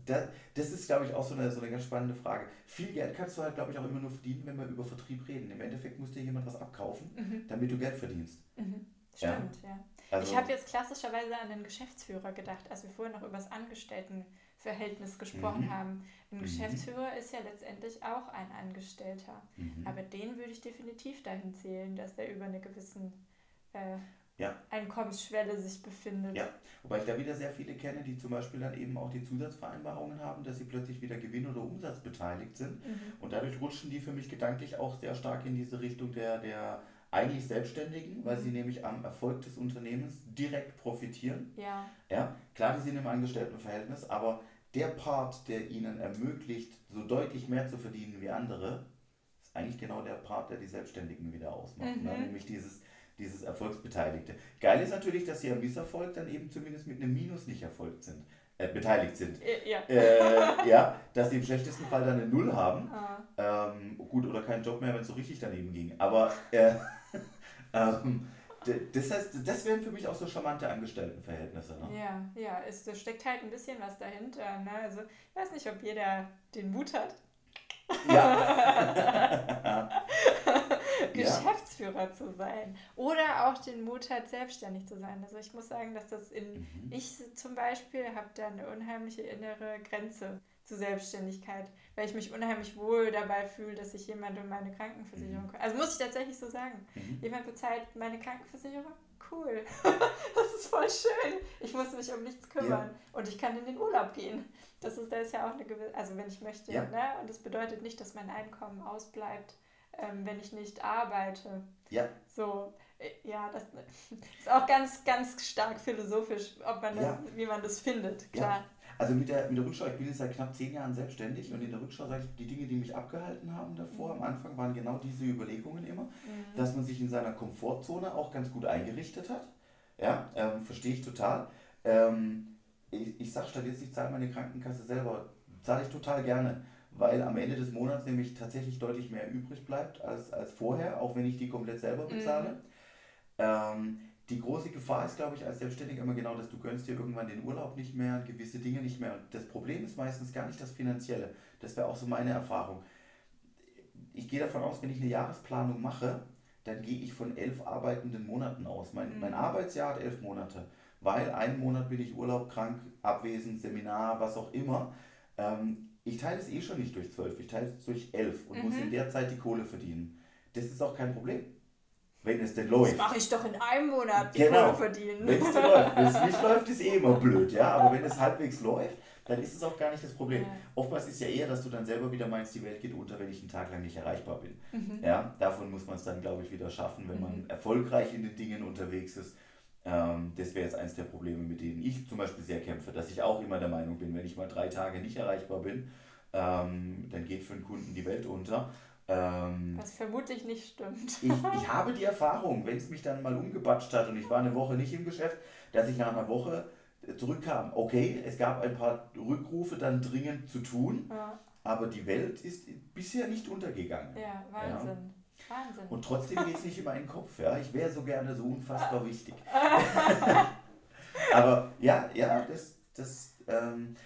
das, das ist, glaube ich, auch so eine, so eine ganz spannende Frage. Viel Geld kannst du halt, glaube ich, auch immer nur verdienen, wenn wir über Vertrieb reden. Im Endeffekt muss dir jemand was abkaufen, Mhm. damit du Geld verdienst. Mhm. Ja. Stimmt, ja. Also, ich habe jetzt klassischerweise an den Geschäftsführer gedacht, als wir vorhin noch über das Angestelltenverhältnis gesprochen Mhm. haben. Ein Mhm. Geschäftsführer ist ja letztendlich auch ein Angestellter. mhm. Aber den würde ich definitiv dahin zählen, dass der über eine gewissen äh, Ja. Einkommensschwelle sich befindet. Ja. Wobei ich da wieder sehr viele kenne, die zum Beispiel dann eben auch die Zusatzvereinbarungen haben, dass sie plötzlich wieder Gewinn oder Umsatz beteiligt sind. Mhm. Und dadurch rutschen die für mich gedanklich auch sehr stark in diese Richtung der, der eigentlich Selbstständigen, weil sie nämlich am Erfolg des Unternehmens direkt profitieren. Ja, Ja, klar, die sind im Angestelltenverhältnis, aber der Part, der ihnen ermöglicht, so deutlich mehr zu verdienen wie andere, ist eigentlich genau der Part, der die Selbstständigen wieder ausmacht. Mhm. Ne? Nämlich dieses, dieses Erfolgsbeteiligte. Geil ist natürlich, dass sie am Misserfolg dann eben zumindest mit einem Minus nicht erfolgt sind, äh, beteiligt sind. Äh, ja. Äh, ja, dass sie im schlechtesten Fall dann eine Null haben. Ah, Ähm, gut, oder keinen Job mehr, wenn es so richtig daneben ging. Aber äh, (laughs) ähm, das heißt, das wären für mich auch so charmante Angestelltenverhältnisse. Ne? ja, ja, es da steckt halt ein bisschen was dahinter. Ne? Also ich weiß nicht, ob jeder den Mut hat, Ja. (laughs) (laughs) ja. Geschäftsführer zu sein. Oder auch den Mut hat, selbstständig zu sein. Also ich muss sagen, dass das in Mhm. Ich zum Beispiel habe da eine unheimliche innere Grenze zur Selbstständigkeit, weil ich mich unheimlich wohl dabei fühle, dass ich jemand um meine Krankenversicherung. Also muss ich tatsächlich so sagen. Mhm. Jemand bezahlt meine Krankenversicherung? Cool. (laughs) das ist voll schön. Ich muss mich um nichts kümmern. Und ich kann in den Urlaub gehen. Das ist, da ist ja auch eine gewisse, also wenn ich möchte, Ja. ne? Und das bedeutet nicht, dass mein Einkommen ausbleibt, ähm, wenn ich nicht arbeite. Ja. So, äh, ja, das (laughs) ist auch ganz, ganz stark philosophisch, ob man das, Ja. wie man das findet, Ja. klar. Also mit der, mit der Rückschau, ich bin jetzt seit knapp zehn Jahren selbstständig und in der Rückschau sage ich, die Dinge, die mich abgehalten haben davor, am Anfang waren genau diese Überlegungen immer, Mhm. dass man sich in seiner Komfortzone auch ganz gut eingerichtet hat. Ja, ähm, verstehe ich total. Ähm, ich ich sage statt jetzt, ich zahle meine Krankenkasse selber, zahle ich total gerne, weil am Ende des Monats nämlich tatsächlich deutlich mehr übrig bleibt als, als vorher, auch wenn ich die komplett selber bezahle. Ähm, die große Gefahr ist, glaube ich, als Selbstständiger immer genau, dass du gönnst dir irgendwann den Urlaub nicht mehr, gewisse Dinge nicht mehr. Und das Problem ist meistens gar nicht das Finanzielle. Das wäre auch so meine Erfahrung. Ich gehe davon aus, wenn ich eine Jahresplanung mache, dann gehe ich von elf arbeitenden Monaten aus. Mein, Mhm. mein Arbeitsjahr hat elf Monate, weil einen Monat bin ich Urlaub, krank, abwesend, Seminar, was auch immer. Ähm, ich teile es eh schon nicht durch 12, ich teile es durch 11 und mhm. muss in der Zeit die Kohle verdienen. Das ist auch kein Problem. Wenn es denn läuft. Das mache ich doch in einem Monat, die genau. Kohle verdienen. Wenn es denn läuft. Wenn es nicht läuft, ist eh immer blöd, ja. Aber wenn es halbwegs läuft, dann ist es auch gar nicht das Problem. Ja. Oftmals ist ja eher, dass du dann selber wieder meinst, die Welt geht unter, wenn ich einen Tag lang nicht erreichbar bin. Mhm. Ja, davon muss man es dann, glaube ich, wieder schaffen, wenn mhm. man erfolgreich in den Dingen unterwegs ist. Ähm, das wäre jetzt eines der Probleme, mit denen ich zum Beispiel sehr kämpfe, dass ich auch immer der Meinung bin, wenn ich mal drei Tage nicht erreichbar bin, ähm, dann geht für einen Kunden die Welt unter. Ähm, Was vermutlich nicht stimmt. ich, ich habe die Erfahrung, wenn es mich dann mal umgebatscht hat und ich war eine Woche nicht im Geschäft, dass ich nach einer Woche zurückkam. Okay, es gab ein paar Rückrufe dann dringend zu tun, ja. aber die Welt ist bisher nicht untergegangen. Ja, Wahnsinn. Ja. Wahnsinn. Und trotzdem geht es nicht in meinen Kopf. Ja? Ich wäre so gerne so unfassbar wichtig. (laughs) (laughs) aber ja, ja, das, das ähm,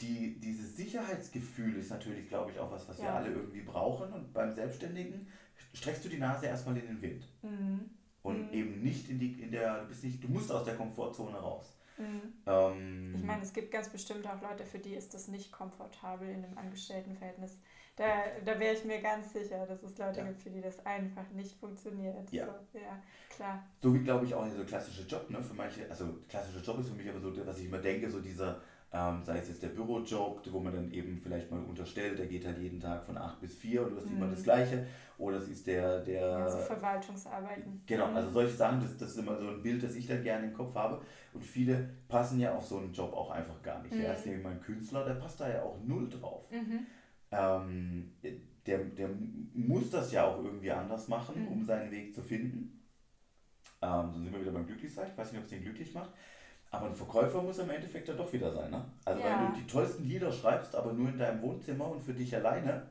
die, dieses Sicherheitsgefühl ist natürlich, glaube ich, auch was, was ja. wir alle irgendwie brauchen. Und beim Selbstständigen streckst du die Nase erstmal in den Wind. Mhm. Und mhm. eben nicht in die, in der, du bist nicht, du musst aus der Komfortzone raus. Mhm. Ähm, ich meine, es gibt ganz bestimmt auch Leute, für die ist das nicht komfortabel in einem Angestelltenverhältnis. Da, da wäre ich mir ganz sicher, dass es Leute ja. gibt, für die das einfach nicht funktioniert. Ja, so, ja klar. So wie, glaube ich, auch so klassische Job, ne? Für manche, also klassischer Job ist für mich aber so, was ich immer denke, so dieser ähm, sei es jetzt der Bürojob, wo man dann eben vielleicht mal unterstellt, der geht halt jeden Tag von 8 bis 4 und du hast mhm. immer das Gleiche. Oder es ist der. der also Verwaltungsarbeiten. Genau, also mhm. solche Sachen, das, das ist immer so ein Bild, das ich dann gerne im Kopf habe. Und viele passen ja auf so einen Job auch einfach gar nicht. Mhm. Ja, ist nämlich mein Künstler, der passt da ja auch null drauf. Mhm. Ähm, der, der muss das ja auch irgendwie anders machen, um mhm. seinen Weg zu finden. Ähm, so sind wir wieder beim Glücklichsein. Ich weiß nicht, ob es den glücklich macht. Aber ein Verkäufer muss im Endeffekt ja doch wieder sein, ne? Also ja. wenn du die tollsten Lieder schreibst, aber nur in deinem Wohnzimmer und für dich alleine,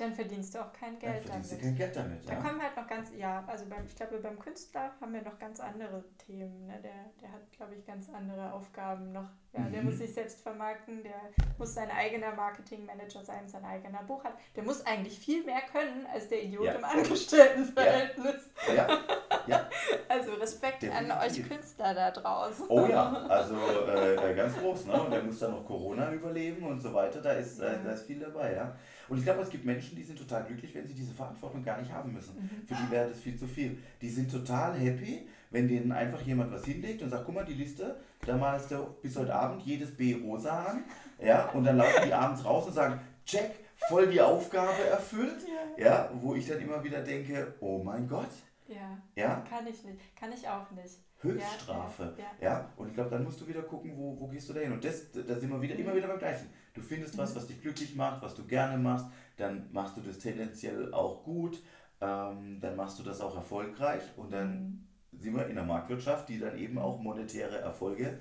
dann verdienst du auch kein Geld dann verdienst damit. du kein Geld damit. Da ja. kommen halt noch ganz, ja, also beim, ich glaube, beim Künstler haben wir noch ganz andere Themen. Ne? Der, der hat, glaube ich, ganz andere Aufgaben noch. Ja, mhm. Der muss sich selbst vermarkten, der muss sein eigener Marketingmanager sein, sein eigener Buchhalter. Der muss eigentlich viel mehr können als der Idiot ja. im Angestelltenverhältnis. Ja. ja. ja. (laughs) Also Respekt Definitiv. an euch Künstler da draußen. Oh ja, also äh, äh, ganz groß, ne? Und der muss dann noch Corona überleben und so weiter. Da ist, äh, da ist viel dabei, ja. Und ich glaube, es gibt Menschen, die sind total glücklich, wenn sie diese Verantwortung gar nicht haben müssen. Mhm. Für die wäre das viel zu viel. Die sind total happy, wenn denen einfach jemand was hinlegt und sagt, guck mal, die Liste, da malst du bis heute Abend jedes B rosa an. Ja, und dann laufen die abends raus und sagen, check, voll die Aufgabe erfüllt. Ja. ja, wo ich dann immer wieder denke, oh mein Gott. Ja, ja. kann ich nicht, kann ich auch nicht. Höchststrafe. Ja, ja, ja. Und ich glaube, dann musst du wieder gucken, wo, wo gehst du da hin. Und das, da sind wir wieder, immer wieder beim Gleichen. Du findest was, mhm. was dich glücklich macht, was du gerne machst, dann machst du das tendenziell auch gut, ähm, dann machst du das auch erfolgreich und dann mhm. sind wir in der Marktwirtschaft, die dann eben auch monetäre Erfolge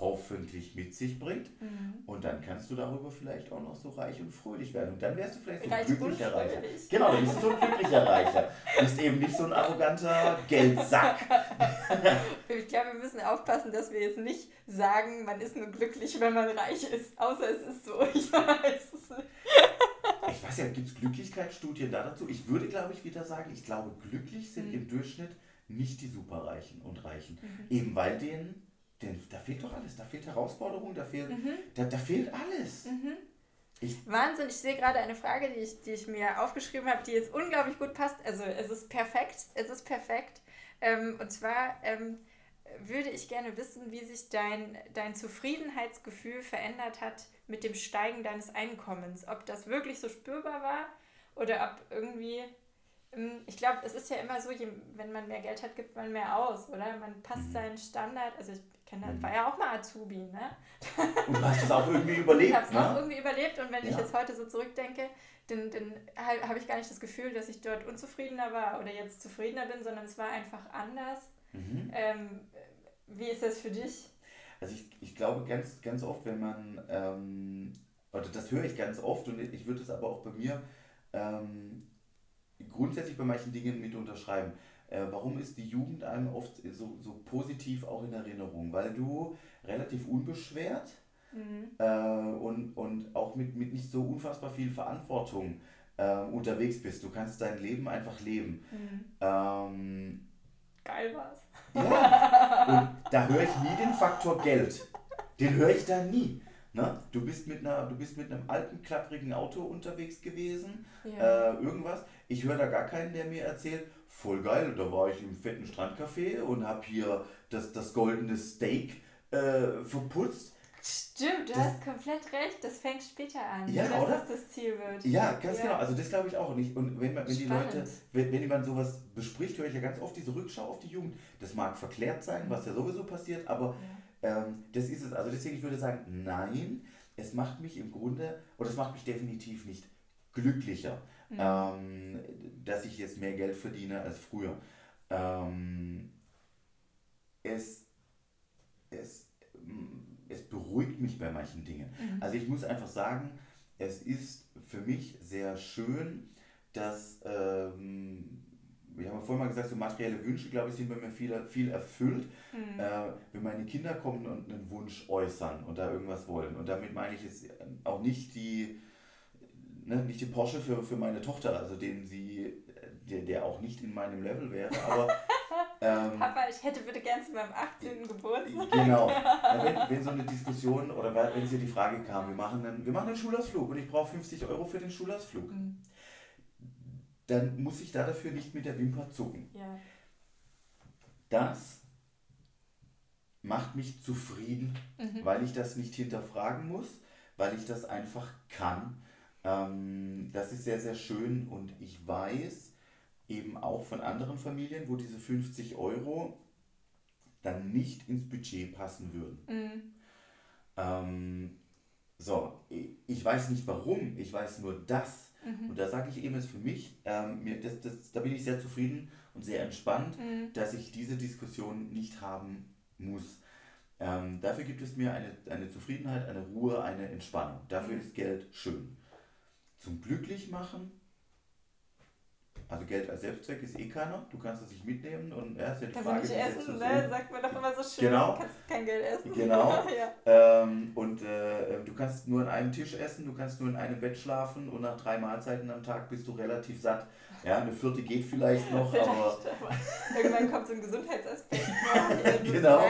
hoffentlich mit sich bringt. Mhm. Und dann kannst du darüber vielleicht auch noch so reich und fröhlich werden. Und dann wärst du vielleicht so ein glücklicher Reicher. Genau, dann bist du so ein glücklicher Reicher. Du bist eben nicht so ein arroganter Geldsack. (laughs) ich glaube, wir müssen aufpassen, dass wir jetzt nicht sagen, man ist nur glücklich, wenn man reich ist. Außer es ist so. (laughs) Ich weiß es nicht. Ich weiß ja, gibt es Glücklichkeitsstudien da dazu? Ich würde, glaube ich, wieder sagen, ich glaube, glücklich sind mhm. im Durchschnitt nicht die Superreichen und Reichen. Mhm. Eben weil denen denn da fehlt doch alles. Da fehlt Herausforderung, da fehlt, mhm. da, da fehlt alles. Mhm. Ich Wahnsinn, ich sehe gerade eine Frage, die ich, die ich mir aufgeschrieben habe, die jetzt unglaublich gut passt. Also es ist perfekt, es ist perfekt. Ähm, und zwar ähm, würde ich gerne wissen, wie sich dein, dein Zufriedenheitsgefühl verändert hat mit dem Steigen deines Einkommens. Ob das wirklich so spürbar war oder ob irgendwie ähm, ich glaube, es ist ja immer so, wenn man mehr Geld hat, gibt man mehr aus, oder? Man passt mhm. seinen Standard. Also ich kenne, mhm. war ja auch mal Azubi, ne? Und du hast es auch irgendwie überlebt, Ich habe es ne? auch irgendwie überlebt und wenn ja. ich jetzt heute so zurückdenke, dann, dann habe ich gar nicht das Gefühl, dass ich dort unzufriedener war oder jetzt zufriedener bin, sondern es war einfach anders. Mhm. Ähm, wie ist das für dich? Also ich, ich glaube ganz, ganz oft, wenn man, ähm, oder das höre ich ganz oft und ich würde es aber auch bei mir ähm, grundsätzlich bei manchen Dingen mit unterschreiben. Äh, warum ist die Jugend einem oft so, so positiv auch in Erinnerung? Weil du relativ unbeschwert mhm. äh, und, und auch mit, mit nicht so unfassbar viel Verantwortung äh, unterwegs bist. Du kannst dein Leben einfach leben. Mhm. Ähm, Geil war's. Ja, (laughs) und da höre ich nie den Faktor Geld. Den höre ich da nie. Ne? Du, bist mit einer, du bist mit einem alten, klapprigen Auto unterwegs gewesen, ja. äh, irgendwas. Ich höre da gar keinen, der mir erzählt, voll geil, da war ich im fetten Strandcafé und habe hier das, das goldene Steak äh, verputzt. Stimmt, du das, hast komplett recht, das fängt später an, ja, dass oder? das das Ziel wird. Ja, ganz ja. genau, also das glaube ich auch nicht. Und wenn, man, wenn die Leute, wenn, wenn jemand sowas bespricht, höre ich ja ganz oft diese Rückschau auf die Jugend. Das mag verklärt sein, was ja sowieso passiert, aber ja. ähm, das ist es. Also deswegen, ich würde sagen, nein, es macht mich im Grunde, oder es macht mich definitiv nicht glücklicher, mhm. ähm, dass ich jetzt mehr Geld verdiene als früher. Ähm, es, es es beruhigt mich bei manchen Dingen. Mhm. Also ich muss einfach sagen, es ist für mich sehr schön, dass, ähm, wir haben ja vorhin mal gesagt, so materielle Wünsche, glaube ich, sind bei mir viel, viel erfüllt. Mhm. Äh, wenn meine Kinder kommen und einen Wunsch äußern und da irgendwas wollen. Und damit meine ich jetzt auch nicht die, ne, nicht die Porsche für, für meine Tochter, also den sie, der, der auch nicht in meinem Level wäre, aber (laughs) Ähm, Papa, ich hätte bitte gern zu meinem 18. Geburtstag. Genau. Ja, (laughs) wenn, wenn so eine Diskussion oder wenn es hier die Frage kam, wir machen einen, wir machen einen Schulausflug und ich brauche 50 Euro für den Schulausflug, mhm. dann muss ich da dafür nicht mit der Wimper zucken. Ja. Das macht mich zufrieden, mhm. weil ich das nicht hinterfragen muss, weil ich das einfach kann. Ähm, das ist sehr, sehr schön und ich weiß, eben auch von anderen Familien, wo diese 50 Euro dann nicht ins Budget passen würden. Mhm. Ähm, so, ich weiß nicht warum, ich weiß nur das. Mhm. Und da sage ich eben es für mich, ähm, mir, das, das, da bin ich sehr zufrieden und sehr entspannt, mhm. dass ich diese Diskussion nicht haben muss. Ähm, dafür gibt es mir eine, eine Zufriedenheit, eine Ruhe, eine Entspannung. Dafür mhm. ist Geld schön. Zum Glücklichmachen also Geld als Selbstzweck ist eh keiner. Du kannst es nicht mitnehmen und ist ja die kannst Frage. Kannst nicht essen, ne? Sagt man doch immer so schön. Genau. Du kannst kein Geld essen. Genau. (laughs) ja. ähm, und äh, du kannst nur an einem Tisch essen, du kannst nur in einem Bett schlafen und nach drei Mahlzeiten am Tag bist du relativ satt. Ja, eine vierte geht vielleicht noch, vielleicht, aber, aber. Irgendwann kommt so ein Gesundheitsaspekt. (laughs) genau.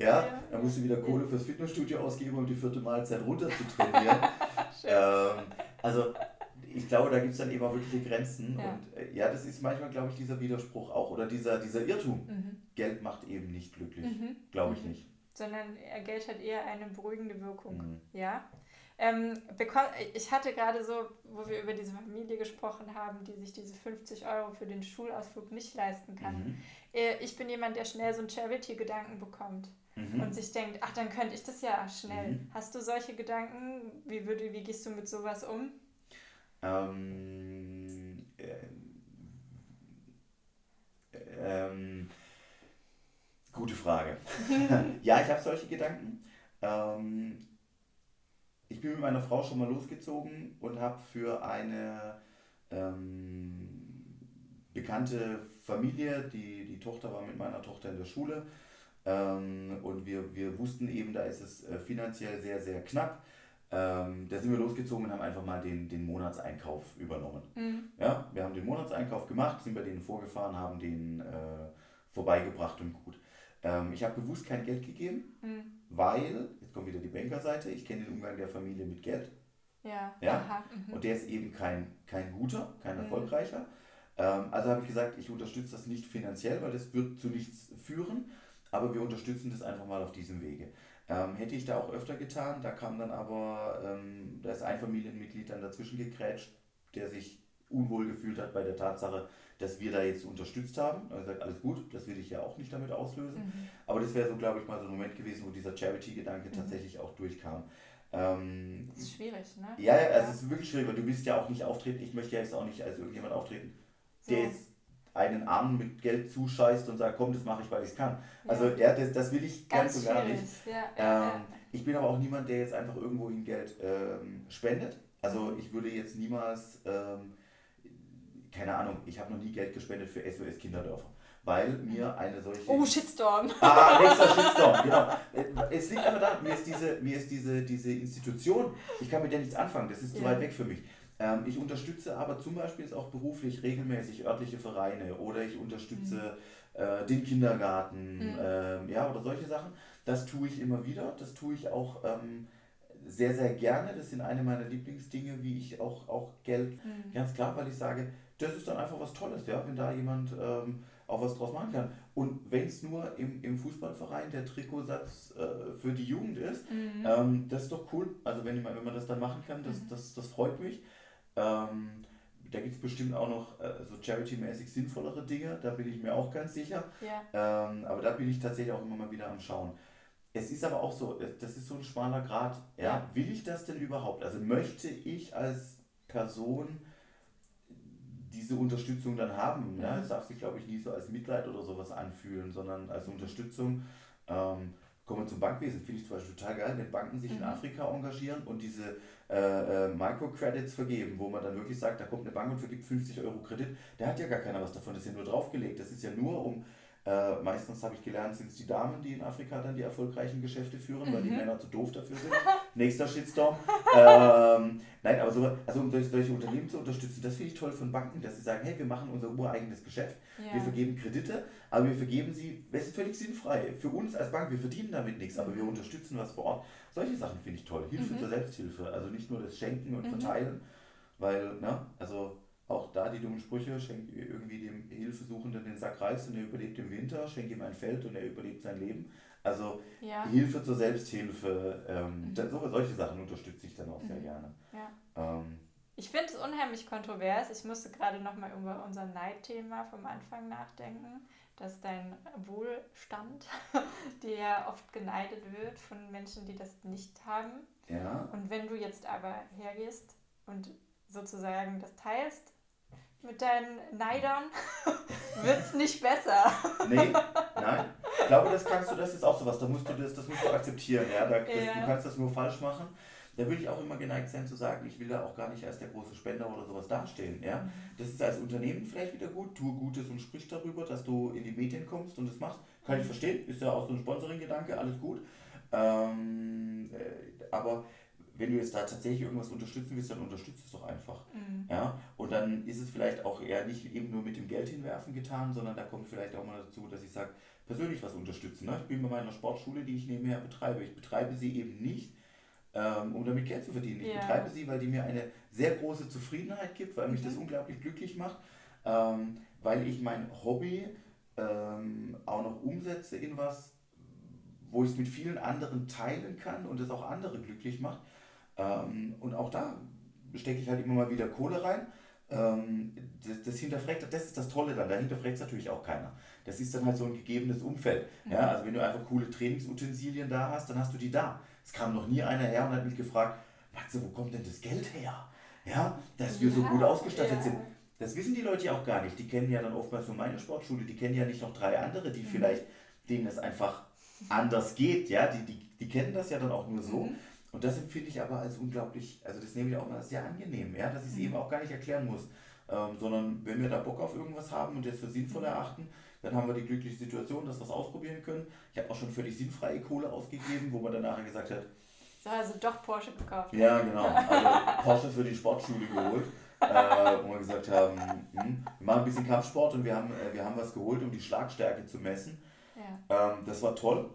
Ja, dann musst du wieder Kohle fürs Fitnessstudio ausgeben, um die vierte Mahlzeit runter zu trainieren. (laughs) ähm, also ich glaube, da gibt es dann eben auch wirkliche Grenzen. Ja. Und äh, ja, das ist manchmal, glaube ich, dieser Widerspruch auch oder dieser, dieser Irrtum. Mhm. Geld macht eben nicht glücklich. Mhm. Glaube ich mhm. nicht. Sondern Geld hat eher eine beruhigende Wirkung. Mhm. Ja. Ähm, ich hatte gerade so, wo wir über diese Familie gesprochen haben, die sich diese 50 Euro für den Schulausflug nicht leisten kann. Mhm. Äh, ich bin jemand, der schnell so einen Charity-Gedanken bekommt mhm. und sich denkt, ach, dann könnte ich das ja schnell. Hast du solche Gedanken? Wie, würde, wie gehst du mit sowas um? Ähm, äh, ähm, gute Frage. (laughs) ja, ich habe solche Gedanken. Ähm, ich bin mit meiner Frau schon mal losgezogen und habe für eine ähm, bekannte Familie, die, die Tochter war mit meiner Tochter in der Schule ähm, und wir, wir wussten eben, da ist es äh, finanziell sehr, sehr knapp. Ähm, da sind wir losgezogen und haben einfach mal den, den Monatseinkauf übernommen. Mhm. Ja, wir haben den Monatseinkauf gemacht, sind bei denen vorgefahren, haben den äh, vorbeigebracht und gut. Ähm, ich habe bewusst kein Geld gegeben, mhm. weil, jetzt kommt wieder die Bankerseite, ich kenne den Umgang der Familie mit Geld. Ja. ja? Mhm. Und der ist eben kein, kein guter, kein mhm. erfolgreicher. Ähm, also habe ich gesagt, ich unterstütze das nicht finanziell, weil das wird zu nichts führen, aber wir unterstützen das einfach mal auf diesem Wege. Ähm, hätte ich da auch öfter getan, da kam dann aber, ähm, da ist ein Familienmitglied dann dazwischen gegrätscht, der sich unwohl gefühlt hat bei der Tatsache, dass wir da jetzt unterstützt haben. Er gesagt, alles gut, das will ich ja auch nicht damit auslösen. Mhm. Aber das wäre so, glaube ich, mal so ein Moment gewesen, wo dieser Charity-Gedanke mhm. tatsächlich auch durchkam. Ähm, das ist schwierig, ne? Ja, ja, also es ist wirklich schwierig, weil du willst ja auch nicht auftreten. Ich möchte ja jetzt auch nicht als irgendjemand auftreten, so. der jetzt einen Arm mit Geld zuscheißt und sagt, komm, das mache ich, weil ich es kann. Also ja, das, das will ich ganz, ganz so gar nicht. Ja, ähm, ich bin aber auch niemand, der jetzt einfach irgendwohin Geld ähm, spendet. Also ich würde jetzt niemals, ähm, keine Ahnung, ich habe noch nie Geld gespendet für SOS Kinderdörfer. Weil mir eine solche. Oh, Shitstorm! (laughs) Ah, nächster (laughs) Shitstorm, genau. Es liegt einfach da, mir ist diese, mir ist diese, diese Institution, ich kann mit der nichts anfangen, das ist zu weit weg für mich. Ähm, ich unterstütze aber zum Beispiel jetzt auch beruflich regelmäßig örtliche Vereine oder ich unterstütze mhm. äh, den Kindergarten mhm. ähm, ja, oder solche Sachen. Das tue ich immer wieder. Das tue ich auch ähm, sehr, sehr gerne. Das sind eine meiner Lieblingsdinge, wie ich auch, auch Geld, mhm. ganz klar, weil ich sage, das ist dann einfach was Tolles, ja, wenn da jemand ähm, auch was draus machen kann. Und wenn es nur im, im Fußballverein der Trikotsatz äh, für die Jugend ist, mhm. ähm, das ist doch cool. Also wenn, wenn man das dann machen kann, das, mhm. das, das freut mich. Ähm, da gibt es bestimmt auch noch äh, so charity-mäßig sinnvollere Dinge, da bin ich mir auch ganz sicher. Ja. Ähm, aber da bin ich tatsächlich auch immer mal wieder am Schauen. Es ist aber auch so, das ist so ein schmaler Grad. Ja? ja. Will ich das denn überhaupt? Also möchte ich als Person diese Unterstützung dann haben? Mhm. Ja? Es darf sich, glaube ich, nie so als Mitleid oder sowas anfühlen, sondern als Unterstützung. Ähm, kommen wir zum Bankwesen, finde ich zum Beispiel total geil, wenn Banken sich mhm. in Afrika engagieren und diese äh, äh, Microcredits vergeben, wo man dann wirklich sagt, da kommt eine Bank und vergibt 50 Euro Kredit, da hat ja gar keiner was davon, das ist ja nur draufgelegt. Das ist ja nur um äh, meistens habe ich gelernt, sind es die Damen, die in Afrika dann die erfolgreichen Geschäfte führen, mhm. weil die mhm. Männer zu doof dafür sind. (laughs) Nächster Shitstorm. (laughs) ähm, nein, aber so, also um solche, solche Unternehmen zu unterstützen, das finde ich toll von Banken, dass sie sagen, hey, wir machen unser ureigenes Geschäft, ja. wir vergeben Kredite, aber wir vergeben sie, das ist völlig sinnfrei. Für uns als Bank, wir verdienen damit nichts, aber wir unterstützen was vor Ort. Solche Sachen finde ich toll. Hilfe mhm. zur Selbsthilfe, also nicht nur das Schenken und mhm. Verteilen, weil, ne, also auch da die dummen Sprüche, schenk irgendwie dem Hilfesuchenden den Sack Reis und er überlebt im Winter, schenk ihm ein Feld und er überlebt sein Leben. Also ja. Hilfe zur Selbsthilfe, ähm, mhm. so, solche Sachen unterstütze ich dann auch mhm. sehr gerne. Ja. Ähm, ich finde es unheimlich kontrovers. Ich musste gerade nochmal über unser Neidthema vom Anfang nachdenken, dass dein Wohlstand, (laughs) der oft geneidet wird von Menschen, die das nicht haben. Ja. Und wenn du jetzt aber hergehst und sozusagen das teilst, mit deinen Neidern (laughs) wird es nicht besser. nee, nein. Ich glaube, das kannst du, das ist auch sowas, da musst du das, das musst du akzeptieren, ja. Da, das, ja. Du kannst das nur falsch machen. Da würde ich auch immer geneigt sein zu sagen, ich will da auch gar nicht als der große Spender oder sowas dastehen. Ja? Mhm. Das ist als Unternehmen vielleicht wieder gut, tue Gutes und sprich darüber, dass du in die Medien kommst und das machst. Kann ich verstehen, ist ja auch so ein Sponsoring-Gedanke, alles gut. Ähm, äh, aber wenn du jetzt da tatsächlich irgendwas unterstützen willst, dann unterstützt es doch einfach. Mhm. Ja? Und dann ist es vielleicht auch eher nicht eben nur mit dem Geld hinwerfen getan, sondern da kommt vielleicht auch mal dazu, dass ich sage, persönlich was unterstützen. Ne? Ich bin bei meiner Sportschule, die ich nebenher betreibe. Ich betreibe sie eben nicht, ähm, um damit Geld zu verdienen. Ich ja. betreibe sie, weil die mir eine sehr große Zufriedenheit gibt, weil mich mhm. das unglaublich glücklich macht, ähm, weil ich mein Hobby ähm, auch noch umsetze in was, wo ich es mit vielen anderen teilen kann und es auch andere glücklich macht. Ähm, und auch da stecke ich halt immer mal wieder Kohle rein. Ähm, das, das hinterfragt, das ist das Tolle dann, da hinterfragt es natürlich auch keiner. Das ist dann halt so ein gegebenes Umfeld. Mhm. Ja, also wenn du einfach coole Trainingsutensilien da hast, dann hast du die da. Es kam noch nie einer her und hat mich gefragt, Matze, wo kommt denn das Geld her? Ja, dass wir ja, so gut ausgestattet ja. sind. Das wissen die Leute ja auch gar nicht. Die kennen ja dann oftmals nur meine Sportschule, die kennen ja nicht noch drei andere, die mhm. vielleicht, denen es einfach anders geht. Ja, die, die, die kennen das ja dann auch nur so. Mhm. Und das empfinde ich aber als unglaublich, also das nehme ich auch mal sehr angenehm, ja, dass ich es mhm. eben auch gar nicht erklären muss. Ähm, sondern wenn wir da Bock auf irgendwas haben und das für sinnvoll erachten, dann haben wir die glückliche Situation, dass wir es ausprobieren können. Ich habe auch schon völlig sinnfreie Kohle ausgegeben, wo man dann nachher gesagt hat, so, also doch Porsche gekauft. Ja, genau. Also Porsche für die Sportschule geholt. äh, wo wir gesagt haben, hm, wir machen ein bisschen Kampfsport und wir haben, äh, wir haben was geholt, um die Schlagstärke zu messen. Ja. Ähm, das war toll,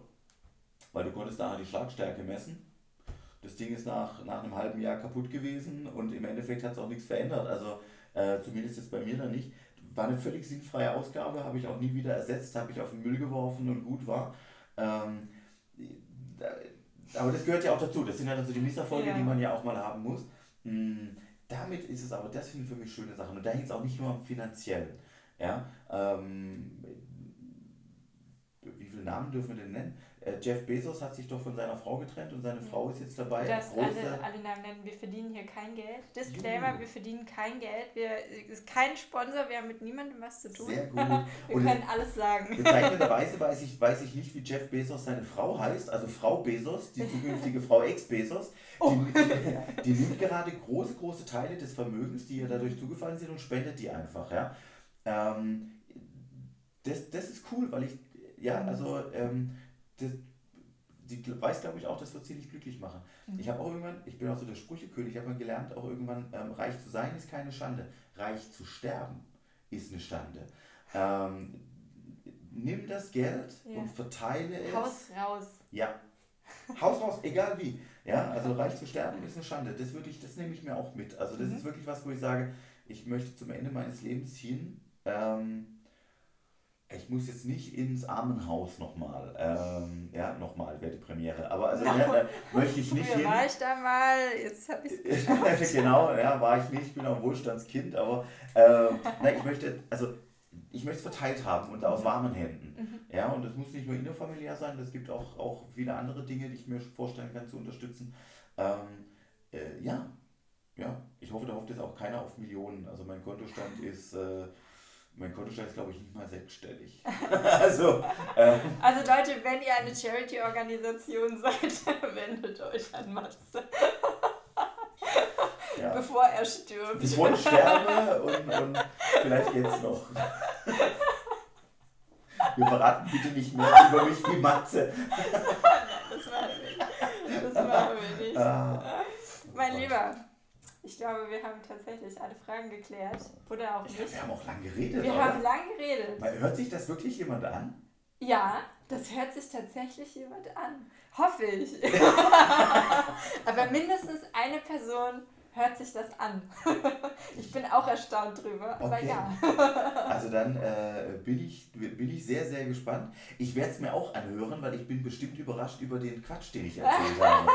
weil du konntest nachher die Schlagstärke messen. Das Ding ist nach, nach einem halben Jahr kaputt gewesen und im Endeffekt hat es auch nichts verändert. Also äh, zumindest jetzt bei mir dann nicht. War eine völlig sinnfreie Ausgabe, habe ich auch nie wieder ersetzt, habe ich auf den Müll geworfen und gut war. Ähm, aber das gehört ja auch dazu. Das sind ja also die Misserfolge, ja. die man ja auch mal haben muss. Hm, damit ist es aber, das sind für mich schöne Sachen. Und da hängt es auch nicht nur am finanziellen. Ja, ähm, wie viele Namen dürfen wir denn nennen? Äh, Jeff Bezos hat sich doch von seiner Frau getrennt und seine ja. Frau ist jetzt dabei. Das alle, alle Namen nennen. Wir verdienen hier kein Geld. Disclaimer, Juhu. wir verdienen kein Geld. Wir ist kein Sponsor, wir haben mit niemandem was zu tun. Sehr gut. (laughs) wir und können alles sagen. Bezeichnenderweise weiß ich, weiß ich nicht, wie Jeff Bezos seine Frau heißt, also Frau Bezos, die (laughs) zukünftige Frau Ex Bezos. Oh. Die, die, (laughs) die, nimmt gerade große, große Teile des Vermögens, die ihr dadurch zugefallen sind und spendet die einfach. Ja? Ähm, das, das ist cool, weil ich, ja, also ähm, das, sie weiß, glaube ich, auch, das wird sie nicht glücklich machen. Mhm. Ich habe auch irgendwann, ich bin auch so der Sprüchekönig, ich habe mal gelernt, auch irgendwann, ähm, reich zu sein ist keine Schande. Reich zu sterben ist eine Schande. Ähm, nimm das Geld ja. und verteile es. Haus raus. Ja. Haus raus, egal wie. Ja, also reich zu sterben ist eine Schande. Das, würde ich, das nehme ich mir auch mit. Also das mhm. ist wirklich was, wo ich sage, ich möchte zum Ende meines Lebens hin. Ähm, ich muss jetzt nicht ins Armenhaus nochmal. Ähm, ja, nochmal wäre die Premiere. Aber also no. äh, möchte ich nicht Früher hin. war ich da mal, jetzt habe ich es Genau, ja, war ich nicht. Ich bin auch ein Wohlstandskind, aber äh, na, ich möchte, also ich möchte es verteilt haben und aus warmen Händen. Mhm. Ja, und es muss nicht nur innerfamiliär sein, es gibt auch, auch viele andere Dinge, die ich mir vorstellen kann zu unterstützen. Ähm, äh, ja, ja, ich hoffe, da hofft jetzt auch keiner auf Millionen. Also mein Kontostand ist, äh, mein Kontostand ist glaube ich nicht mal sechsstellig. (laughs) also, ähm, also Leute, wenn ihr eine Charity-Organisation (laughs) seid, wendet euch an Matze. (laughs) Ja. Bevor er stirbt. Bevor ich sterbe und, und vielleicht jetzt noch. Wir verraten bitte nicht mehr über mich wie Matze. das machen wir nicht. Das machen wir nicht. Ah, mein Lieber, ich glaube, wir haben tatsächlich alle Fragen geklärt. Oder auch nicht. Glaub, wir haben auch lange geredet. Wir oder? haben lange geredet. hört sich das wirklich jemand an? Ja, das hört sich tatsächlich jemand an. Hoffe ich. (laughs) Aber mindestens eine Person hört sich das an. (laughs) ich bin auch erstaunt drüber, aber okay. ja. (laughs) also dann äh, bin, ich, bin ich sehr, sehr gespannt. Ich werde es mir auch anhören, weil ich bin bestimmt überrascht über den Quatsch, den ich erzählt habe.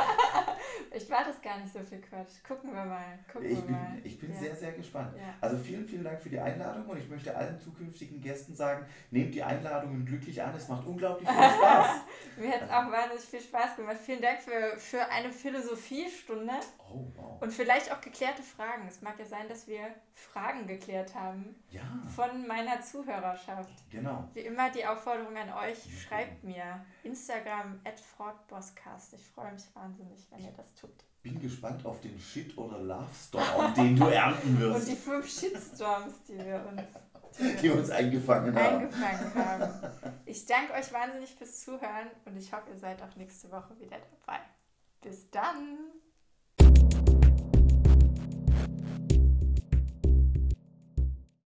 Ich war das gar nicht so viel Quatsch. Gucken wir mal. Gucken ich wir bin, mal. Ich bin ja. sehr, sehr gespannt. Ja. Also vielen, vielen Dank für die Einladung und ich möchte allen zukünftigen Gästen sagen, nehmt die Einladungen glücklich an. Es macht unglaublich viel (laughs) Spaß. Mir hat es auch wahnsinnig viel Spaß gemacht. Vielen Dank für, für eine Philosophiestunde. Oh, wow. Und vielleicht auch geklärte Fragen. Es mag ja sein, dass wir Fragen geklärt haben ja. von meiner Zuhörerschaft. Genau. Wie immer die Aufforderung an euch, schreibt mir Instagram at fraudbosscast. Ich freue mich wahnsinnig, wenn ihr das tut. Bin gespannt auf den Shit- oder Love-Storm, den du ernten wirst. Und die fünf Shitstorms, die wir uns, die uns eingefangen haben. eingefangen haben. Ich danke euch wahnsinnig fürs Zuhören und ich hoffe, ihr seid auch nächste Woche wieder dabei. Bis dann!